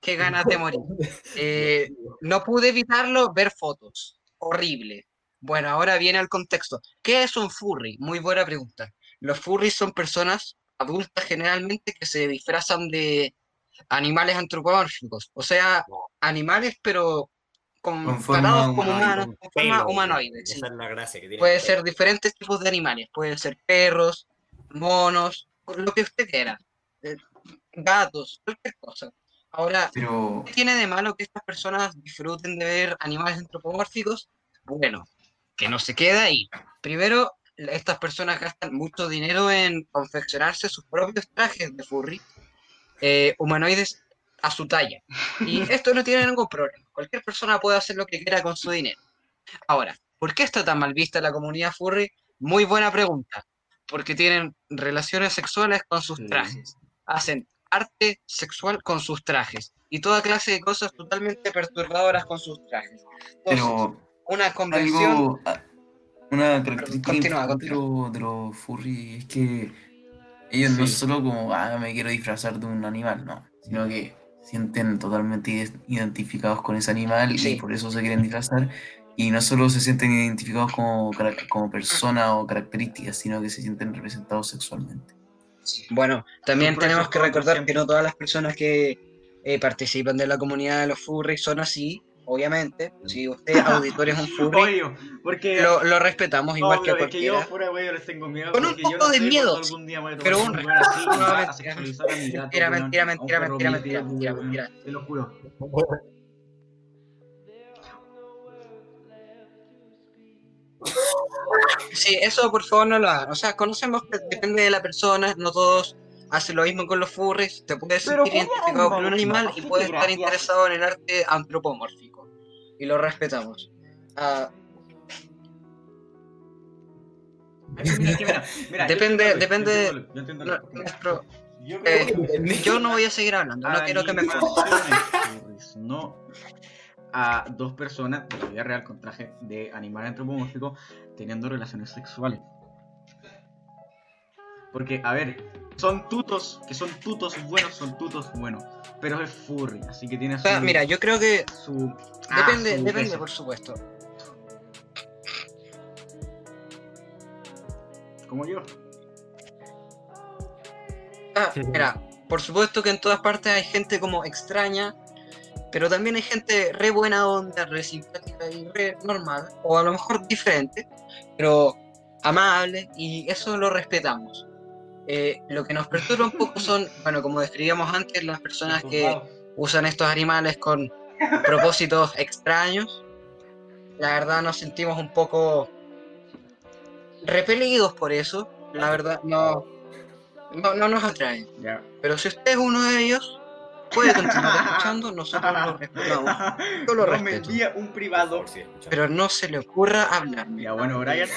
qué ganas de morir. [laughs] Eh, no pude evitarlo, ver fotos. Horrible. Bueno, ahora viene el contexto. ¿Qué es un furry? Muy buena pregunta. Los furries son personas adultas generalmente que se disfrazan de animales antropomórficos, o sea, animales pero con, Con forma como humanos, Con forma pelo, humanoide. sí. Esa es la gracia que tiene. Puede ser diferentes tipos de animales, pueden ser perros, monos, lo que usted quiera, eh, gatos, cualquier cosa. Ahora, Pero ¿qué tiene de malo que estas personas disfruten de ver animales antropomórficos? Bueno, que no se quede ahí. Primero, estas personas gastan mucho dinero en confeccionarse sus propios trajes de furry, eh, humanoides a su talla. Y [laughs] esto no tiene ningún problema. Cualquier persona puede hacer lo que quiera con su dinero. Ahora, ¿por qué está tan mal vista la comunidad furry? Muy buena pregunta. Porque tienen relaciones sexuales con sus trajes. Hacen arte sexual con sus trajes. Y toda clase de cosas totalmente perturbadoras con sus trajes. Entonces, pero una convención. algo, ah, una característica Continúa, importante de lo- de los furry es que ellos no solo como, ah, me quiero disfrazar de un animal, no, sino que sienten totalmente ide- identificados con ese animal Sí. y por eso se quieren disfrazar. Y no solo se sienten identificados como, como persona o características, sino que se sienten representados sexualmente. Bueno, también tenemos que recordar que no todas las personas que eh, participan de la comunidad de los furries son así, obviamente. [laughs] Si usted, auditor, es un [laughs] furry, Obvio, porque. lo, lo respetamos igual que es yo cualquiera. les tengo miedo. Con un yo poco no de miedo, a pero un a mentira, a mentira, mentira, a mentira, mentira, mentira, mentira. Te lo juro. Sí, eso por favor no lo hagan. O sea, conocemos que depende de la persona, no todos hacen lo mismo con los furries. Te puedes sentir ¿cómo identificado con un animal y puedes estar interesado en el arte antropomórfico. Y lo respetamos. Ah, mira, mira, mira, Depende- depende- yo entiendo yo entiendo eh, yo no voy a seguir hablando, no quiero que me no a dos personas de la vida real con traje de animal antropomórfico teniendo relaciones sexuales. Porque, a ver, son tutos, que son tutos buenos, son tutos buenos, pero es furry, así que tiene O su... mira, yo creo que su ah, depende, su depende peso. por supuesto. Como yo. Ah, mira, por supuesto que en todas partes hay gente como extraña, pero también hay gente re buena onda, re simpática y re normal, o a lo mejor diferente, pero amable, y eso lo respetamos. Eh, lo que nos perturba un poco son, bueno, como describíamos antes, las personas que usan estos animales con propósitos extraños. La verdad nos sentimos un poco repelidos por eso. La verdad no, no, no nos atrae. Pero si usted es uno de ellos, puede continuar escuchando, nosotros lo respetamos. Yo lo No me respeto. envía un privado. escuchando. Pero no se le ocurra hablarme. Ya, bueno, Brian.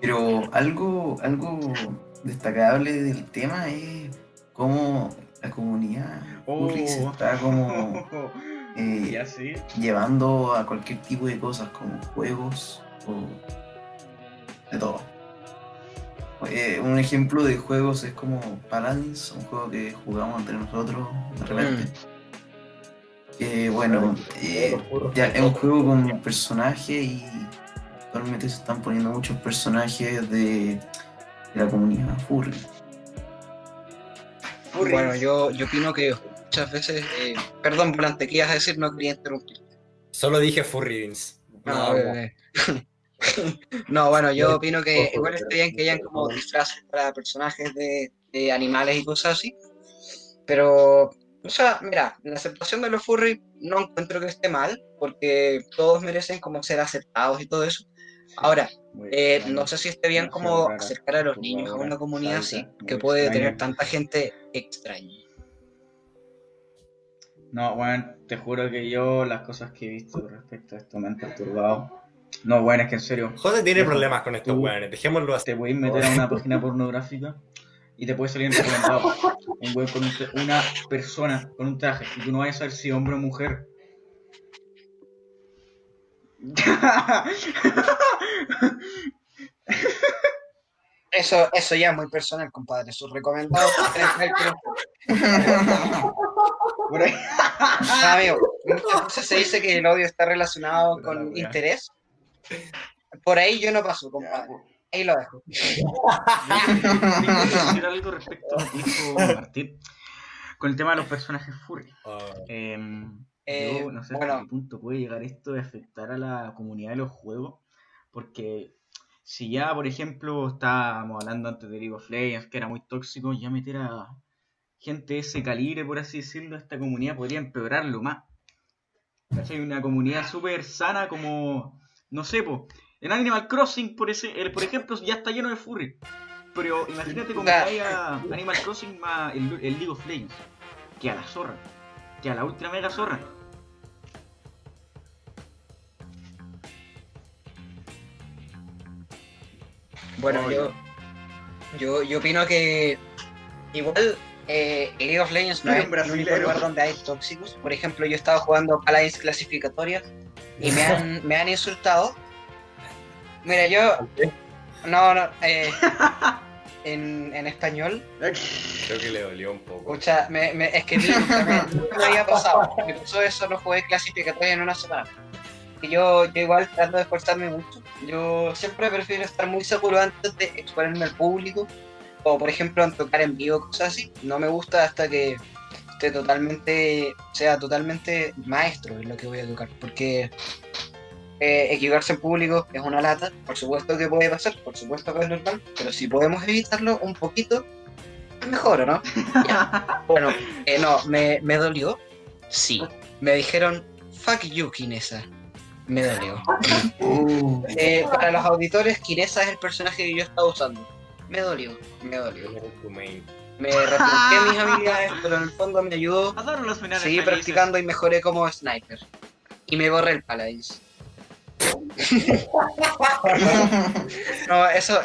Pero algo, algo destacable del tema es cómo la comunidad se Oh. está como [laughs] eh, Ya sí. llevando a cualquier tipo de cosas como juegos o de todo. Eh, un ejemplo de juegos es como Paladins, un juego que jugamos entre nosotros de repente. Que bueno, eh, ya es un juego con personajes y actualmente se están poniendo muchos personajes de, de la comunidad furry. Bueno, yo, yo opino que muchas veces. eh, perdón, Volante, ¿qué ibas a decir? No quería interrumpir. Solo dije Furry Beans. No, eh, [laughs] no, bueno, yo opino que igual está bien que hayan como disfraces para personajes de, de animales y cosas así. Pero, o sea, mira, la aceptación de los furry no encuentro que esté mal, porque todos merecen como ser aceptados y todo eso. Ahora, eh, no sé si esté bien como acercar a los niños a una comunidad así, que puede tener tanta gente extraña. No, bueno, te juro que yo las cosas que he visto respecto a esto me han perturbado. No, bueno, es que en serio, José tiene problemas con estos weones, dejémoslo así. te puedes meter a una página pornográfica y te puede salir en recomendado un weón con un una persona con un traje y tú no vayas a saber si hombre o mujer. Eso, eso ya es muy personal, compadre. Sus recomendados. Por ahí. Ah, amigo, muchas veces se dice que el odio está relacionado con interés. Por ahí yo no paso, compadre. Ahí lo dejo. Quiero decir algo respecto a lo que dijo Martín con el tema de los personajes furry. Ah, Em, Eh, yo no sé bueno. hasta qué punto puede llegar esto de afectar a la comunidad de los juegos, porque si ya, por ejemplo, estábamos hablando antes de League of Legends, que era muy tóxico, ya meter a gente de ese calibre, por así decirlo, a esta comunidad podría empeorarlo más. ¿Cachai? Una comunidad súper sana como, no sé, po, en Animal Crossing, por, ese, el- por ejemplo, ya está lleno de furry. Pero imagínate cómo Claro. haya Animal Crossing más el, el League of Legends. Que a la zorra. Que a la ultra mega zorra. Bueno, yo, yo, yo opino que igual eh, League of Legends no es un el único lugar donde hay tóxicos. Por ejemplo, yo estaba jugando Paladins clasificatorias y me han, me han insultado. Mira, yo... No, no, eh, [laughs] en, en español, creo que le dolió un poco. Escucha, me, me, es que me, nunca me había pasado. Me pasó eso, no jugué clasificatoria en una semana. Y yo, yo igual trato de esforzarme mucho. Yo siempre prefiero estar muy seguro antes de exponerme al público. O por ejemplo, en tocar en vivo, cosas así. No me gusta hasta que esté totalmente, sea totalmente maestro en lo que voy a tocar. Porque eh, equivocarse en público es una lata. Por supuesto que puede pasar, por supuesto que es normal. Pero si podemos evitarlo un poquito, mejor, ¿o no? [laughs] Bueno, eh, no, me, me dolió. Sí. Me dijeron, fuck you, Kinesa. Me dolió. Uh, [laughs] Eh, para los auditores, Kinesa es el personaje que yo estaba usando. Me dolió, me dolió. Me replanteé mis [laughs] habilidades, pero en el fondo me ayudó. Adoro los finales Seguí felices. practicando y mejoré como sniper. Y me borré el Paladins. [laughs] No, eso.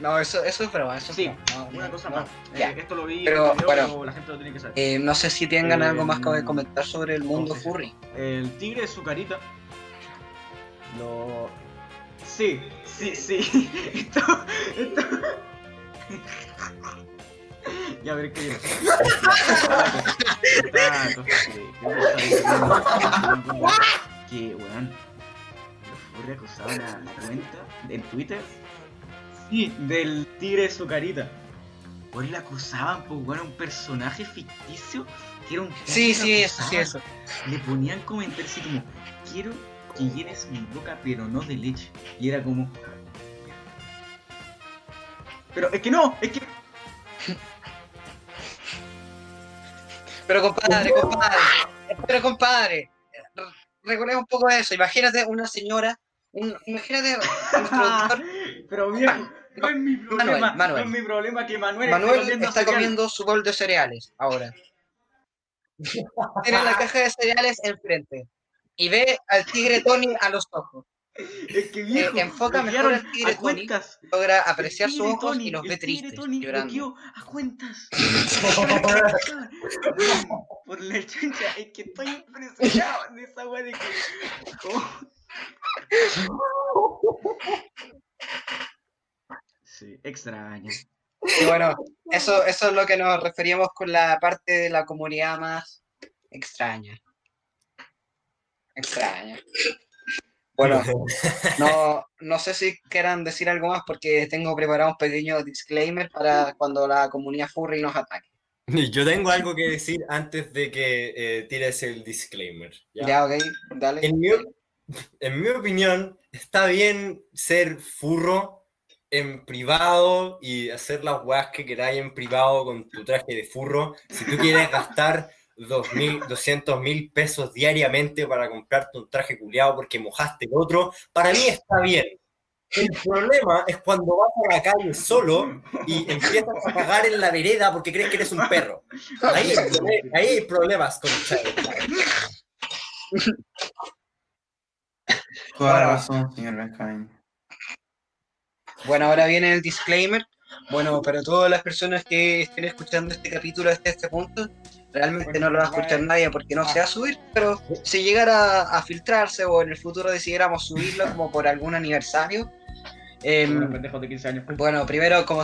No, eso, eso es broma, eso es Sí, broma. No, no, Una cosa no. más. Eh, esto lo vi Pero, en un video, bueno. pero la gente lo tiene que saber. Eh, no sé si tengan Eh, algo más que comentar sobre el mundo furry. El tigre de su carita. Lo. Sí, sí, sí. [laughs] Esto. Esto. [laughs] ya veré qué [laughs] cosa que- que weón. Los furry acusaban a la cuenta en Twitter. Sí, del tigre de su carita. Pues la acusaban, pues weón, a un personaje ficticio que era un Sí, sí, eso, sí, eso. le ponían comentarios así como, quiero que llenes mi boca, pero no de leche. Y era como... Pero es que no, es que... Pero compadre, compadre, pero compadre, re- recordemos un poco eso. Imagínate una señora, un, imagínate nuestro [laughs] pero viejo, no es mi problema, Manuel. no es mi problema que Manuel, Manuel comiendo está cereal. comiendo su bol de cereales ahora. Tiene la caja de cereales enfrente y ve al tigre Tony a los ojos. Es que viejo, Eh, enfoca mejor al tigre a Tony. cuentas. Logra apreciar sus ojos Tony, y los el ve tristes, Tony llorando. a cuentas. [laughs] Por la chucha, es que estoy impresionado de esa weá de que. Sí, extraño. Y bueno, eso, eso es lo que nos referíamos con la parte de la comunidad más extraña. Extraña. Bueno, [laughs] no, no sé si quieran decir algo más porque tengo preparado un pequeño disclaimer para cuando la comunidad furry nos ataque. [laughs] Yo tengo algo que decir antes de que eh, tires el disclaimer. ¿ya? Ya, ok, dale. En, mi, en mi opinión, está bien ser furro en privado y hacer las weas que queráis en privado con tu traje de furro. Si tú quieres [laughs] gastar 200 mil pesos diariamente para comprarte un traje culiado porque mojaste el otro, para mí está bien. El problema es cuando vas a la calle solo y empiezas a cagar en la vereda porque crees que eres un perro. Ahí, ahí hay problemas con toda la razón, señor Benjamin. Bueno, ahora viene el disclaimer. Bueno, pero todas las personas que estén escuchando este capítulo hasta este punto, realmente no lo va a escuchar nadie porque no se va a subir, pero si llegara a filtrarse o en el futuro decidiéramos subirlo como por algún aniversario, Em, Unos pendejos de 15 años. Bueno, primero, como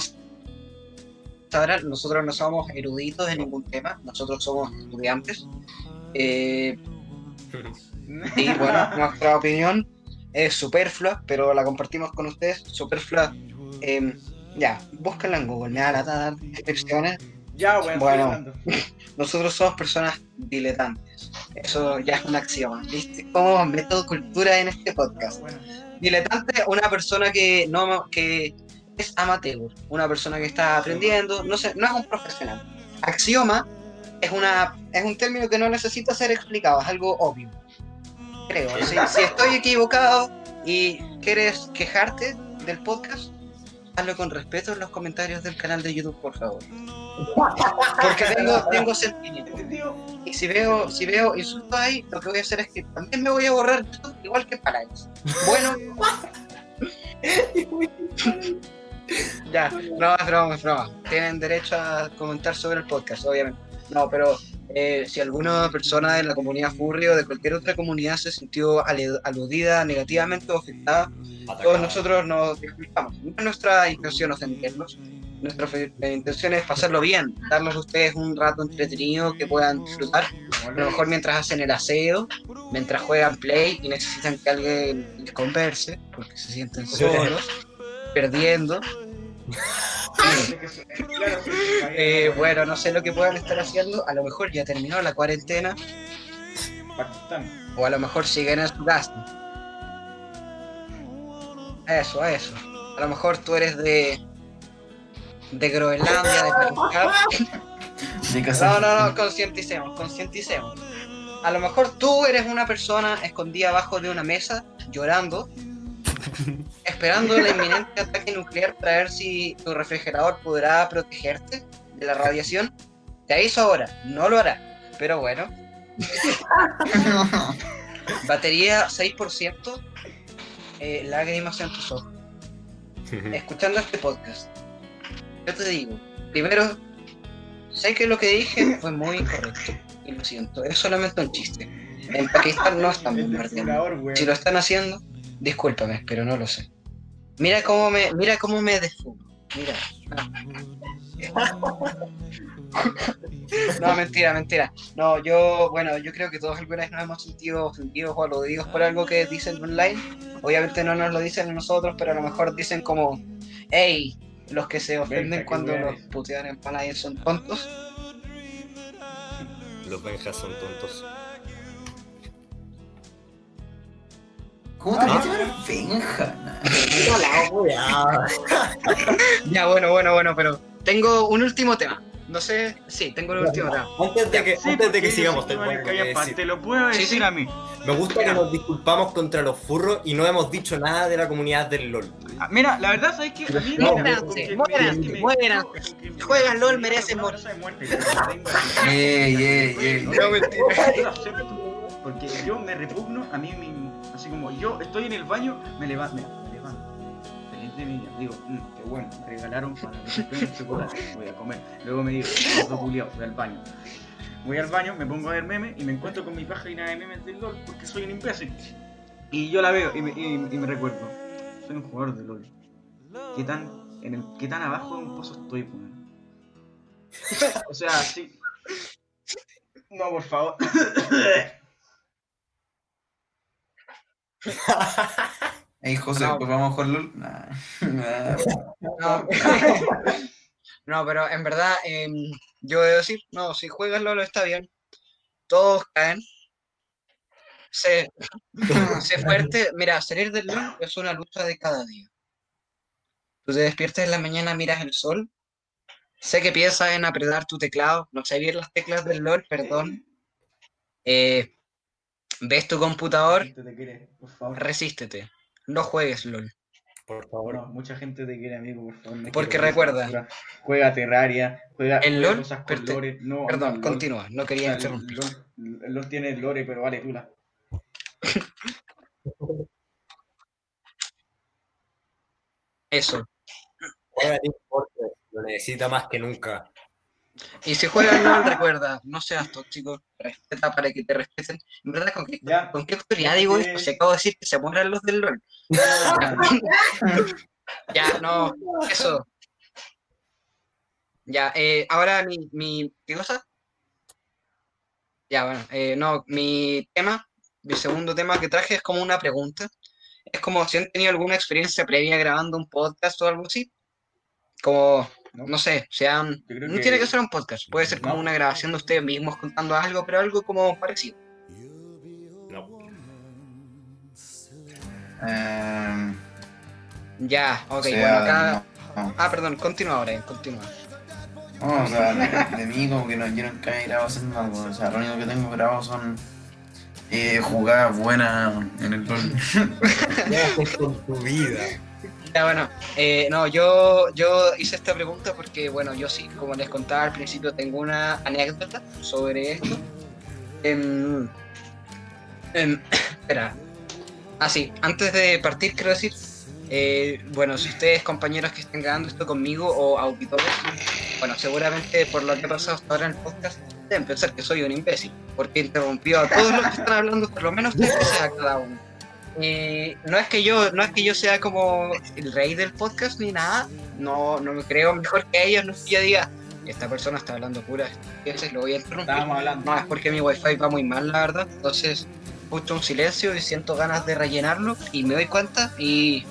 sabrán, nosotros no somos eruditos en ningún tema, nosotros somos estudiantes. Eh, y bueno, [laughs] nuestra opinión es superflua, pero la compartimos con ustedes. Superflua, eh, ya, búsquenla en Google, me van a dar descripciones. Ya, weón, Bueno. Nosotros somos personas diletantes. Eso ya es un axioma. ¿Viste cómo meto cultura en este podcast? Bueno, Diletante, una persona que no que es amateur, una persona que está aprendiendo, no sé, no es un profesional. Axioma es una es un término que no necesita ser explicado, es algo obvio. Creo. Si, si estoy equivocado y quieres quejarte del podcast, hazlo con respeto en los comentarios del canal de YouTube, por favor. Porque tengo, tengo sentimientos. ¿entendido? Y si veo, si veo insultos ahí, lo que voy a hacer es que también me voy a borrar todo, igual que para ellos. Bueno. [laughs] ya, no, es broma, es broma. Tienen derecho a comentar sobre el podcast, obviamente. No, pero eh, si alguna persona de la comunidad furry o de cualquier otra comunidad se sintió aludida negativamente o afectada, todos nosotros nos disculpamos. No es nuestra intención ofenderlos. Nuestra fe- intención es pasarlo bien, darles a ustedes un rato entretenido que puedan disfrutar. A lo mejor mientras hacen el aseo, mientras juegan play y necesitan que alguien les converse, porque se sienten solos, perdiendo. Eh, bueno, no sé lo que puedan estar haciendo. A lo mejor ya terminó la cuarentena, Pakistán. o a lo mejor siguen en su casa. Eso, eso. A lo mejor tú eres de. de Groenlandia, de Pakistán. No, no, no, concienticemos, concienticemos. A lo mejor tú eres una persona escondida abajo de una mesa, llorando, [laughs] esperando el inminente ataque nuclear para ver si tu refrigerador podrá protegerte de la radiación. Te aviso ahora, no lo hará. Pero bueno, [laughs] batería 6%, eh, lágrimas en tus ojos. Escuchando este podcast, yo te digo, primero, sé que lo que dije fue muy incorrecto. Y lo siento, es solamente un chiste. En Pakistán no están El bombardeando. desfilador, weón. Si lo están haciendo, discúlpame, pero no lo sé. Mira cómo me, mira cómo me desfugo. Mira. No, mentira, mentira. No, yo, bueno, yo creo que todos alguna vez nos hemos sentido ofendidos o aludidos por algo que dicen online. Obviamente no nos lo dicen a nosotros, pero a lo mejor dicen como, hey, los que se ofenden cuando los putean en Panay son tontos. Los Benjas son tontos. ¿Cómo te vas a llamar Benja? Ya, bueno, bueno, bueno, pero tengo un último tema. No sé, sí, tengo un último tema. Antes de que, Sí, antes de que sigamos, te, que decir. lo puedo decir sí. a mí. Me gusta que nos disculpamos contra los furros y no hemos dicho nada de la comunidad del LOL. Ah, Mira, la verdad, ¿sabes qué? A mí No, muéranse, muéranse, muéranse. LOL, no, morir. no soy muerte, pero tengo- Ey, ey, ey. No, mentira. Porque yo me repugno a mí mismo. Así como yo estoy en el baño, me levanto. Mira, me levanto. Feliz de mi día. Digo, "Mm, qué bueno, me regalaron para cumpleaños chocolate. Voy a comer. Luego me digo, otro culiao, voy al baño. Voy al baño, me pongo a ver memes y me encuentro con mi página de memes del LOL porque soy un imbécil. Y yo la veo y me, y- me recuerdo. Soy un jugador de LOL. ¿Qué tan, el, qué tan abajo de un pozo estoy, weón? O sea, sí. No, por favor. Ey, José, No. pues vamos a jugar LOL. Nah. Nah. [laughs] No, no pero en verdad, em, yo debo decir, no, si juegas LOL está bien. Todos caen. Sé, [laughs] sé fuerte. Mira, salir del LOL es una lucha de cada día. Tú te despiertas en la mañana, miras el sol. Sé que piensas en apretar tu teclado. No sé bien las teclas del LOL, perdón. Eh, ves tu computador, Gente te quiere, por favor. resístete. No juegues LOL. Por favor. No, mucha gente te quiere, amigo, por favor. Porque recuerda. Juega Terraria, juega El LOL, cosas con lore. No, Perdón, no, continúa. No quería o sea, interrumpir. LOL, tiene lore, pero vale, tula. Eso. Juega Team Fortress, lo necesita más que nunca. Y si juegas [laughs] LOL, recuerda, no seas tóxico, respeta para que te respeten. En verdad, ¿con qué, Ya. con qué autoridad digo esto? Si acabo de decir que se mueran los del LOL. [laughs] Ya, no, eso. Ya, eh, ahora mi, mi. ¿Qué cosa? Ya, bueno, eh, no, mi tema, mi segundo tema que traje es como una pregunta. Es como si han tenido alguna experiencia previa grabando un podcast o algo así. Como, no sé, sean. Yo creo No que- tiene que ser un podcast, puede ser como No. una grabación de ustedes mismos contando algo, pero algo como parecido. No. Eh, Ya, ok, o sea, bueno, acá. no. Ah, perdón, continúa ahora, continúa. No, o sea, de, de mí como que no, yo nunca he grabado haciendo algo. O sea, lo único que tengo grabado son eh, jugadas buenas en el LOL. [laughs] ¿Qué haces con tu vida? Ya, bueno, eh, no, yo, yo hice esta pregunta porque, bueno, yo sí, como les contaba al principio, tengo una anécdota sobre esto. Em, em, [coughs] espera. Ah, antes de partir, quiero decir, eh, bueno, si ustedes, compañeros que estén grabando esto conmigo o auditores, bueno, seguramente por lo que ha pasado hasta ahora en el podcast, deben pensar que soy un imbécil, porque interrumpió a todos los que están hablando por lo menos tres veces a cada uno. Y no es que yo, no es que yo sea como el rey del podcast ni nada, no, no me creo mejor que ellos, no es que yo diga, esta persona está hablando pura estupideces, lo voy a interrumpir. Estábamos hablando. No, es porque mi wifi va muy mal, la verdad. Entonces, escucho un silencio y siento ganas de rellenarlo y me doy cuenta y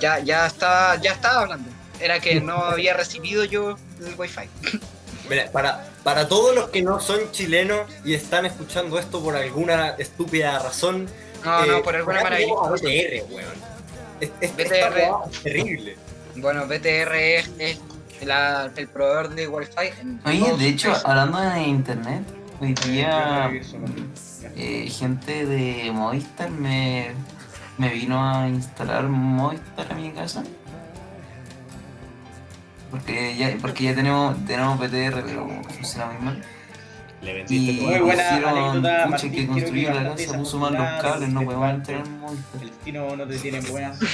ya, ya estaba, ya estaba hablando. Era que no [laughs] había recibido yo el wifi. Mira, para, para todos los que no son chilenos y están escuchando esto por alguna estúpida razón. No, eh, no, por alguna pongan maravillosa. a razón. BTR, weón. Es, es- BTR. es terrible. Bueno, BTR es, es la- el proveedor de wifi. en Oye, de hecho, países. hablando de internet, hoy día que eso, eh, gente de Movistar me, me vino a instalar Movistar a mi casa. Porque ya, porque ya tenemos, tenemos PTR, pero funciona muy mal. Le Y vendiste tu Muy buena anécdota, Martín, que construyó la casa, puso mal los cables, no de podemos entrar en. El destino no te tiene buenas. [laughs]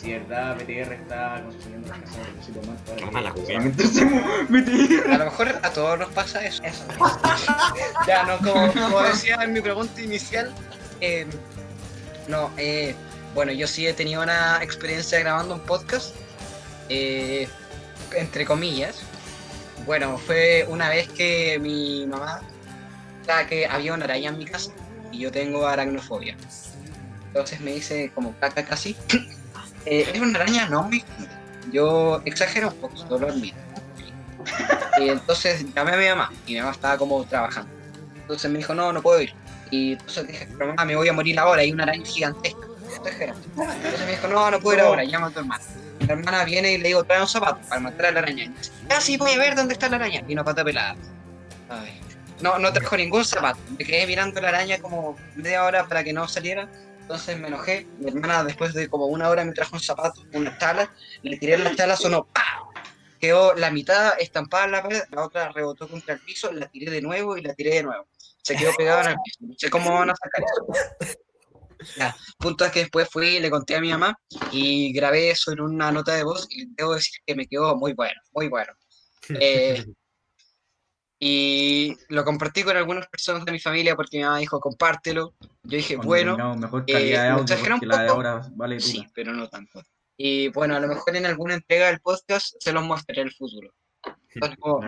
Si es verdad, BTR está construyendo la hacemos [laughs] BTR. A lo mejor a todos nos pasa eso. Eso. [laughs] ya, no, como, como decía en mi pregunta inicial, eh, no, eh, bueno, yo sí he tenido una experiencia grabando un podcast, eh, entre comillas. Bueno, fue una vez que mi mamá, que había una araña en mi casa y yo tengo aracnofobia. Entonces me dice como caca casi. [clears throat] eh, es una araña no muy yo exagero un poco, solo admito. Y entonces llamé a mi mamá y mi mamá estaba como trabajando. Entonces me dijo, no, no puedo ir. Y entonces dije, pero mamá, me voy a morir ahora, hay una araña gigantesca. Entonces me dijo, no, no puedo ir ahora, llama a tu hermana. Mi hermana viene y le digo, trae un zapato para matar a la araña. Ah, sí, voy a ver dónde está la araña. Y una pata pelada. Ay. No, no trajo ningún zapato. Me quedé mirando la araña como media hora para que no saliera. Entonces me enojé. Mi hermana, después de como una hora, me trajo un zapato, una tala. Le tiré la tala, sonó ¡pah! Quedó la mitad estampada en la pared, la otra rebotó contra el piso, la tiré de nuevo y la tiré de nuevo. Se quedó pegada en el piso. No sé cómo van a sacar eso. Ya, punto es que después fui y le conté a mi mamá y grabé eso en una nota de voz y debo decir que me quedó muy bueno, muy bueno. Eh, [laughs] y lo compartí con algunas personas de mi familia porque mi mamá dijo compártelo. Yo dije, bueno, mejor eh, calidad de audio un la ahora vale sí, pero no tanto. Y bueno, a lo mejor en alguna entrega del podcast se los mostraré en el futuro. Entonces, como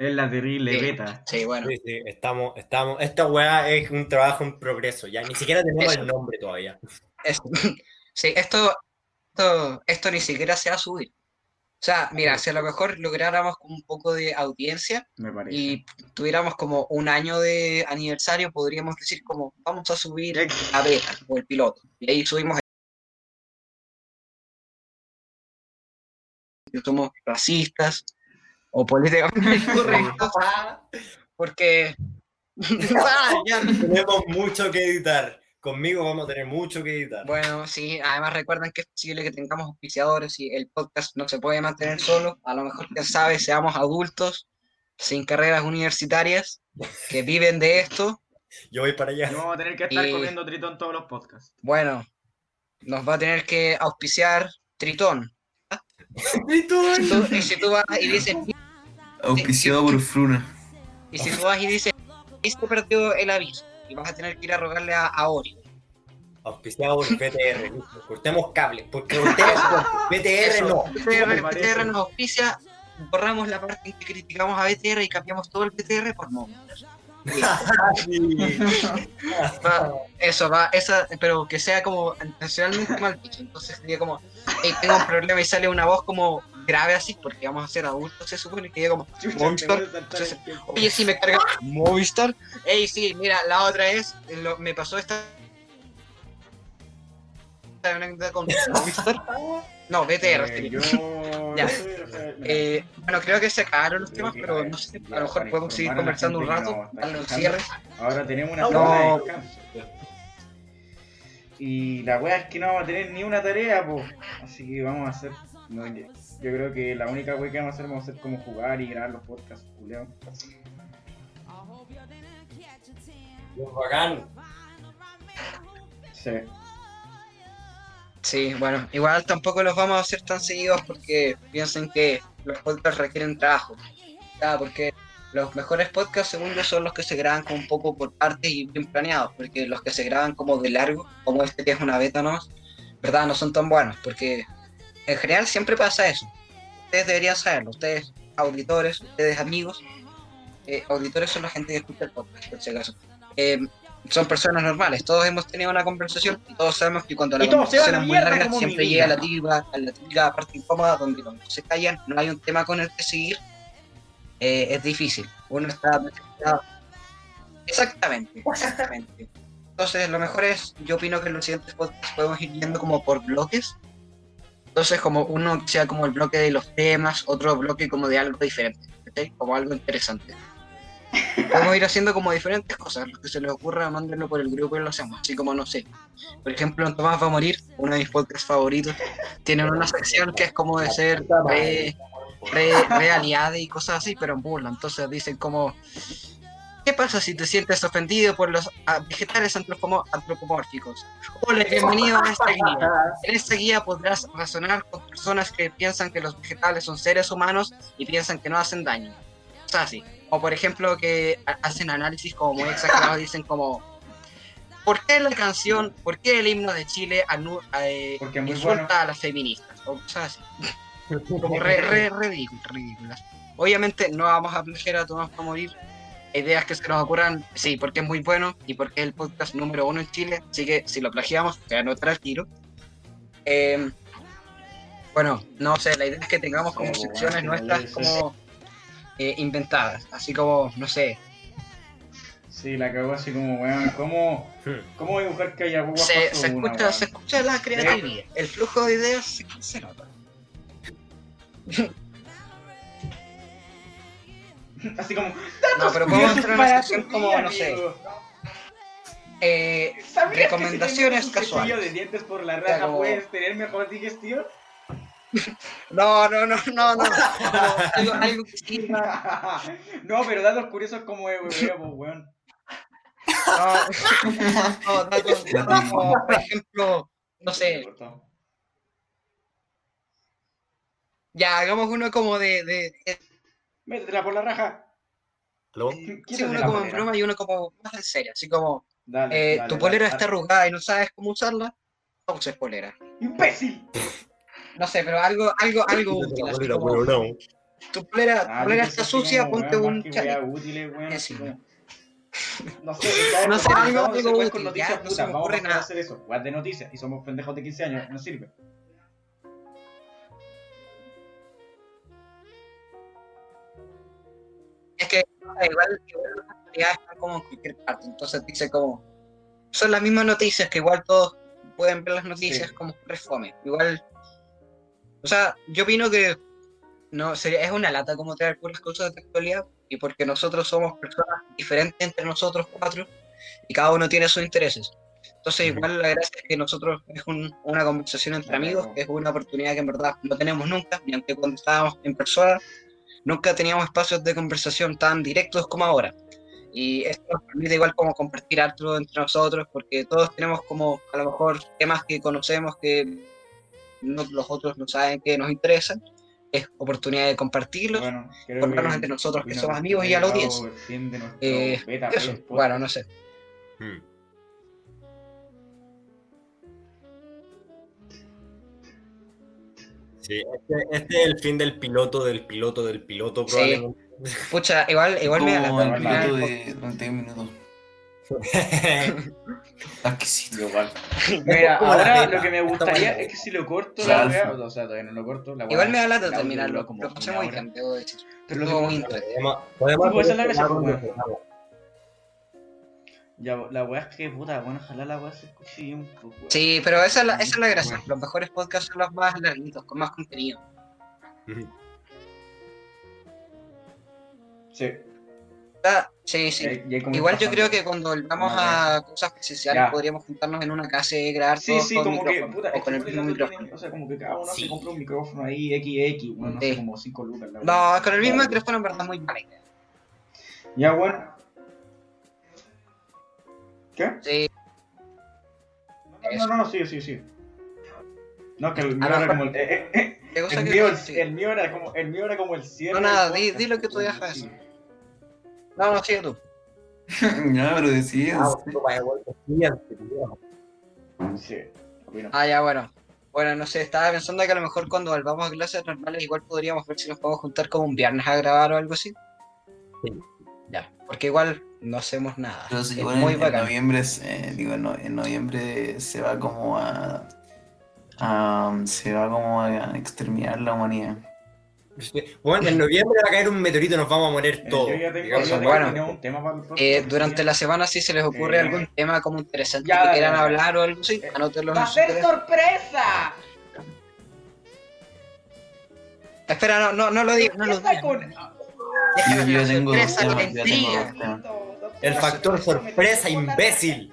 Es la terrible Sí. beta. sí, bueno. Sí, sí, estamos, estamos. Esta weá es un trabajo en progreso, ya ni siquiera tenemos Eso. el nombre todavía. [laughs] Sí, esto, esto, esto ni siquiera se va a subir. O sea, mira, si a lo mejor lográramos un poco de audiencia Me y tuviéramos como un año de aniversario, podríamos decir como vamos a subir la beta o el piloto. Y ahí subimos somos racistas o políticamente incorrectos [laughs] porque [laughs] Ah. Tenemos mucho que editar. Conmigo vamos a tener mucho que editar. Bueno, sí, además recuerden que es posible que tengamos auspiciadores y el podcast no se puede mantener solo. A lo mejor, quién sabe, seamos adultos sin carreras universitarias que viven de esto. Yo voy para allá. Y vamos a tener que estar Y- comiendo tritón todos los podcasts. Bueno, nos va a tener que auspiciar Tritón. [laughs] Tú- y si tú vas y dices, Auspiciado por Fruna. y si tú vas y dices, y se perdió el aviso, y vas a tener que ir a rogarle a, a Ori. Auspiciado por BTR. listo. Cortemos cables. Porque cortemos BTR no. BTR nos auspicia, borramos la parte en que criticamos a BTR y cambiamos todo el BTR por Movistar. [laughs] Va, eso va, esa, pero que sea como intencionalmente mal dicho. Entonces sería como, hey, tengo un problema y sale una voz como grave así, porque vamos a ser adultos, se supone que diga como, Movistar. oye, si me carga Movistar. Ey, sí, mira, la otra es, lo- me pasó esta con Movistar. No, BTR. Eh, sí. yo... [laughs] Ya. Eh, bueno, creo que se acabaron los temas, pero ver, no sé, a lo mejor podemos seguir conversando un rato, darle un cierre. Ahora tenemos una No. de descanso. Y la wea es que no vamos a tener ni una tarea, po. Así que vamos a hacer. No, yo yo creo que la única wea que vamos a hacer vamos a hacer como jugar y grabar los podcasts, Julio. Bacán. Sí. Sí, bueno, igual tampoco los vamos a hacer tan seguidos porque piensen que los podcasts requieren trabajo. Ya, porque los mejores podcasts, según yo, son los que se graban como un poco por partes y bien planeados, porque los que se graban como de largo, como este que es una beta no, verdad, no son tan buenos, porque en general siempre pasa eso. Ustedes deberían saberlo, ustedes auditores, ustedes amigos, eh, auditores son la gente que escucha el podcast, por si acaso. Eh, son personas normales, todos hemos tenido una conversación y todos sabemos que cuando la conversación es muy mierda larga siempre llega la típica, a la típica parte incómoda donde cuando se callan no hay un tema con el que seguir, eh, es difícil. Uno está. Exactamente, [laughs] exactamente. Entonces lo mejor es, yo opino que en los siguientes podcasts podemos ir yendo como por bloques. Entonces como uno sea como el bloque de los temas, otro bloque como de algo diferente, ¿cachai? como algo interesante. [laughs] Podemos ir haciendo como diferentes cosas, lo que se les ocurra, mándenlo por el grupo y lo hacemos, así como no sé. Por ejemplo, en Tomás va a morir, uno de mis podcasts favoritos, tienen una sección que es como de ser re, re, re aliada y cosas así, pero en burla. Entonces dicen como, ¿qué pasa si te sientes ofendido por los ah, vegetales antropomórficos? Hola, bienvenido a esta guía. En esta guía podrás razonar con personas que piensan que los vegetales son seres humanos y piensan que no hacen daño. O sea, así. O por ejemplo que ha- hacen análisis como muy exagerados, dicen como, ¿por qué la canción, por qué el himno de Chile anu- eh, insulta bueno. a las feministas? O cosas así. Como re, re, ridículas. Obviamente no vamos a plagiar a Tomás para morir. Ideas que se nos ocurran, sí, porque es muy bueno y porque es el podcast número uno en Chile. Así que si lo plagiamos, se anota el tiro. Eh, bueno, no sé, la idea es que tengamos como Sí, secciones bueno, nuestras como eh, inventadas. Así como, no sé, Sí, la cagó así como, weón, ¿cómo, cómo dibujar que haya se, se escucha, se escucha la creatividad. El flujo de ideas se, se nota. [laughs] Así como, No, pero entrar en una sección como, día, no sé, amigo. eh, ¿Sabías que recomendaciones si un casuales. de dientes por la raja como- puedes tener mejor digestión? [laughs] No, no, no, no, no. Algo, algo que [laughs] no, pero datos curiosos como de hueveo, pues, weón. No, no, datos, como, por ejemplo, no sé, ya hagamos uno como de, de, de- Métetela por la raja. ¿Aló? sí, uno como en polera. broma y uno como más en serio, así como Dale, eh, dale, tu polera dale. está arrugada y no sabes cómo usarla, no uses polera. ¡Imbécil! No sé, pero algo, algo, algo útil, así como, tu polera, tu Ah, polera está sucia, como, ponte un útiles, weón, así sí. [laughs] No sé, No sé, algo- algo con noticias ya, no se putas, me vamos a hacer eso, de noticias, y somos pendejos de 15 años, no sirve. Que igual, igual las actualidades están como en cualquier parte, entonces dice como son las mismas noticias que igual todos pueden ver las noticias Sí. como refome. Igual, o sea, yo opino que no sería, es una lata como traer puras cosas de actualidad y porque nosotros somos personas diferentes entre nosotros cuatro y cada uno tiene sus intereses. Entonces igual la gracia es que nosotros es un- una conversación entre amigos, que es una oportunidad que en verdad no tenemos nunca, ni aunque cuando estábamos en persona nunca teníamos espacios de conversación tan directos como ahora. Y esto nos permite igual como compartir algo entre nosotros, porque todos tenemos como a lo mejor temas que conocemos que no- los otros no saben que nos interesan. Es oportunidad de compartirlos. Bueno, contarnos que entre nosotros que vino somos amigos y a la audiencia. Eh, eso, bueno, no sé. Hmm. Sí, este, este es el fin del piloto del piloto del piloto, Sí. probablemente. Pucha, igual, igual me da Como lata el piloto de 31 minutos. [laughs] Exquisito. Igual. Mira, la ahora lo que me gustaría es que si lo corto La la weá, o sea, todavía no lo corto, la Igual me da lata terminarlo. Lo muy hora. bien, debo decir. Pero lo que muy me- interesante. Podemos, Sí, es la hacer Ya, la weá es que, puta, bueno, ojalá la weá se escuche bien, pues. Sí, pero esa es la, esa es la gracia. Los mejores podcasts son los más larguitos, con más contenido. Sí. Ah, sí, sí. Y hay- y hay como Igual yo creo que cuando volvamos a cosas presenciales podríamos juntarnos en una casa y grabar Sí, todos sí, con como que, puta, o con el mismo micrófono. tienen- o sea, como que cada uno Sí. se compra un micrófono ahí, XX, bueno, no sé, como 5 lucas. la. No, con el mismo micrófono en verdad es muy mala idea. Ya, bueno. ¿Qué? Sí, No, no, no, sí, sí, sí. No, que el mío era como el, eh, eh, ¿qué cosa el, mío, sí, el, sí. el mío era como el mío era como el cierre. No, nada, di- di lo que tú dejas Sí. No, no, sigue tú. [laughs] ya, pero decías. Ah. Sí, opino. Ah, ya, bueno. Bueno, no sé, estaba pensando que a lo mejor cuando volvamos a clases normales igual podríamos ver si nos podemos juntar como un viernes a grabar o algo así. Sí. Ya, porque igual no hacemos nada. Pero sí, es muy en, en noviembre, se- digo, en, no- en noviembre se va como a, a- se va como a exterminar la humanidad. Bueno, en noviembre va a caer un meteorito y nos vamos a morir Eh, todos. Bueno. planeado un tema para el podcast. Eh, durante la semana, si se les ocurre Eh, algún tema como interesante ya, que ya, quieran ya. hablar o algo así, Eh, anótenlo ¡Va a ser sorpresa! Espera, no, no, no lo digas, no lo digas. con- Yo tengo dos temas, ya tengo dos temas. El factor sorpresa, imbécil.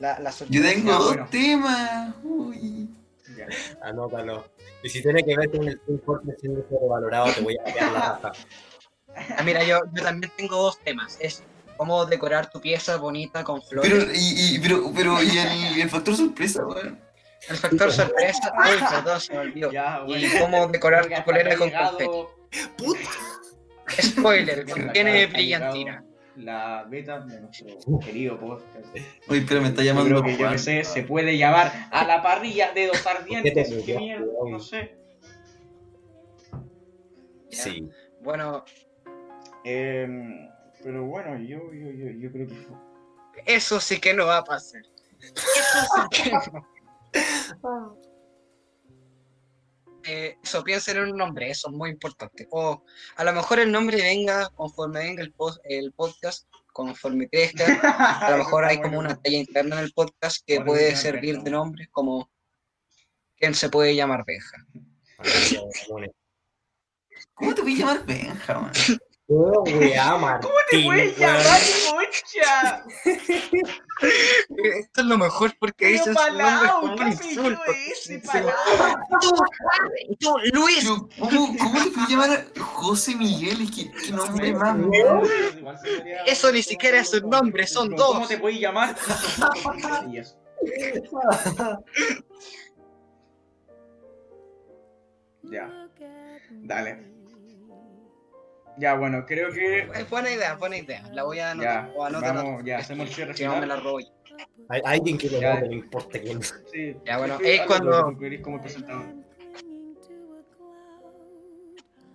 La, la Yo tengo dos bueno. temas. Uy. Ya. Anótalo. Y si tiene que ver con el Team Fortress siendo sobrevalorado, te voy a patear la raja. [laughs] Ah, mira, yo, yo también tengo dos temas. Es cómo decorar tu pieza bonita con flores. Pero, y, y, pero, pero, y el, y el factor sorpresa, weón. El factor sorpresa. Uy, perdón, se me olvidó. Ya, bueno. Y cómo decorar tu polera con confeti. Spoiler, contiene brillantina. La beta de nuestro querido podcast. Oye, pero me está Yo llamando creo que yo que sé, se puede llamar a la parrilla de dos ¿Por qué ardientes. te ¿Qué mierda? No sé. Sí. Bueno, Em, pero bueno, yo, yo, yo, yo creo que fue. eso sí que no va a pasar. Eso sí que no. [laughs] Eh, eso, piensen en un nombre, eso es muy importante. O a lo mejor el nombre venga conforme venga el, post- el podcast, conforme crezca. A lo mejor hay como una talla interna en el podcast que Bueno, puede servir de nombre, como ¿quién se puede llamar Benja? ¿Cómo te voy a llamar Benja, man? Martín, ¡Te puedes llamar concha! Esto es lo mejor porque palao, como un ¿qué insulto. ese? Tú, Luis, ¿cómo, ¿Cómo te voy a llamar José Miguel? Es que, que nombre más. Eso ni siquiera es un nombre, son Pero, ¿Cómo dos. te puedes llamar? [laughs] Ya, dale. Ya, bueno, creo que. Es buena idea, buena idea. La voy a anotar. Ya, o anótala vamos, ya hacemos el cierre que no me la robo yo. Hay alguien que Ya. no importa quién. Sí, Ya, bueno, es cuando- como presentador.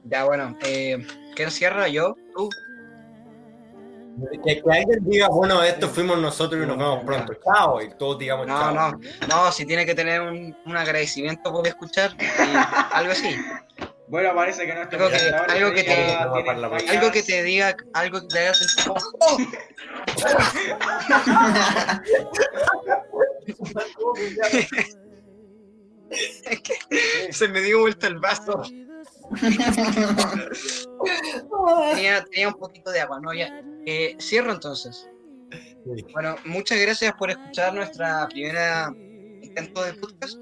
Ya, bueno, eh, ¿quién cierra? ¿Yo? ¿Tú? Que, que alguien diga, bueno, esto fuimos nosotros y nos vemos pronto. Chao. Y todos digamos No, chao. no, no, si tiene que tener un, un agradecimiento por escuchar, y [laughs] algo así. Bueno, parece que nuestro Algo que- algo que te- no. Algo que te diga, algo que te haga sentir como, ¡Oh! Es que se me dio vuelta el vaso. Tenía, tenía un poquito de agua, ¿no? Ya. Eh, cierro entonces. Sí. Bueno, muchas gracias por escuchar nuestra primera intento de podcast.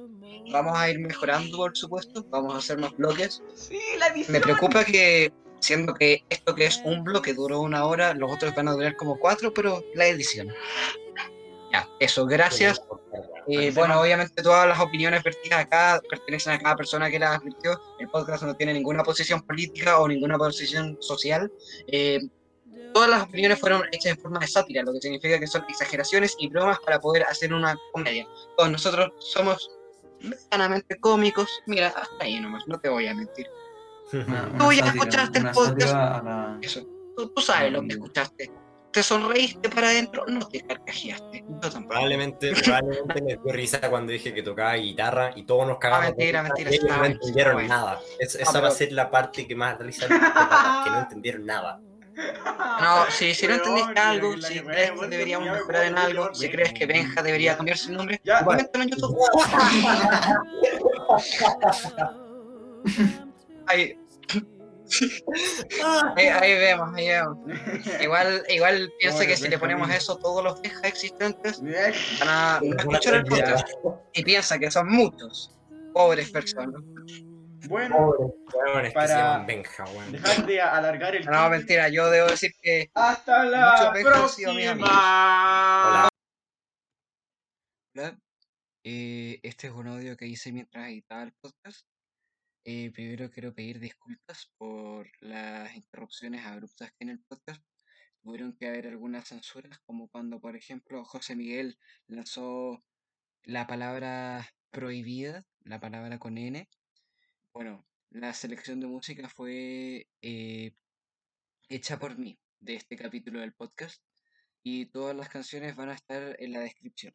Vamos a ir mejorando, por supuesto. Vamos a hacer más bloques. Sí, la edición. Me preocupa que, siendo que esto que es un bloque duró una hora, los otros van a durar como cuatro, pero la edición. Ya, eso, gracias. Eh, bueno, obviamente todas las opiniones vertidas acá pertenecen a cada persona que las advirtió. El podcast no tiene ninguna posición política o ninguna posición social. Eh, todas las opiniones fueron hechas en forma de sátira, lo que significa que son exageraciones y bromas para poder hacer una comedia. Todos nosotros somos medianamente cómicos. Mira, hasta ahí nomás, no te voy a mentir. Una, [laughs] una Tú ya sátira, escuchaste el podcast. la- Eso. Tú, tú sabes lo que escuchaste. ¿Te sonreíste para adentro? No te carcajeaste. Yo tampoco. Probablemente, [laughs] probablemente me dio risa cuando dije que tocaba guitarra y todos nos cagamos. Ah, mentira, mentira, ellos no entendieron bien. nada. Es- esa No, va a pero- ser la parte que más risa [laughs] que no entendieron nada. No, si, si no entendiste algo, la- si crees que deberíamos mejorar en algo, si crees que Benja debería cambiarse el nombre, Ya, coméntalo en YouTube. [laughs] Ahí, ahí, ahí vemos, ahí vemos. [laughs] Igual, igual piensa que si le ponemos eso a todos los Benja existentes, van a escuchar el podcast. Y piensa que son muchos pobres personas. Bueno, es que Para- se llaman Benja, weón. dejar de alargar el No, tiempo. mentira, yo debo decir que Hasta la próxima. Hola. Hola, eh, este es un audio que hice mientras editaba el podcast. Eh, primero quiero pedir disculpas por las interrupciones abruptas que en el podcast tuvieron que haber algunas censuras, como cuando, por ejemplo, José Miguel lanzó la palabra prohibida, la palabra con N. Bueno, la selección de música fue eh, hecha por mí de este capítulo del podcast y todas las canciones van a estar en la descripción.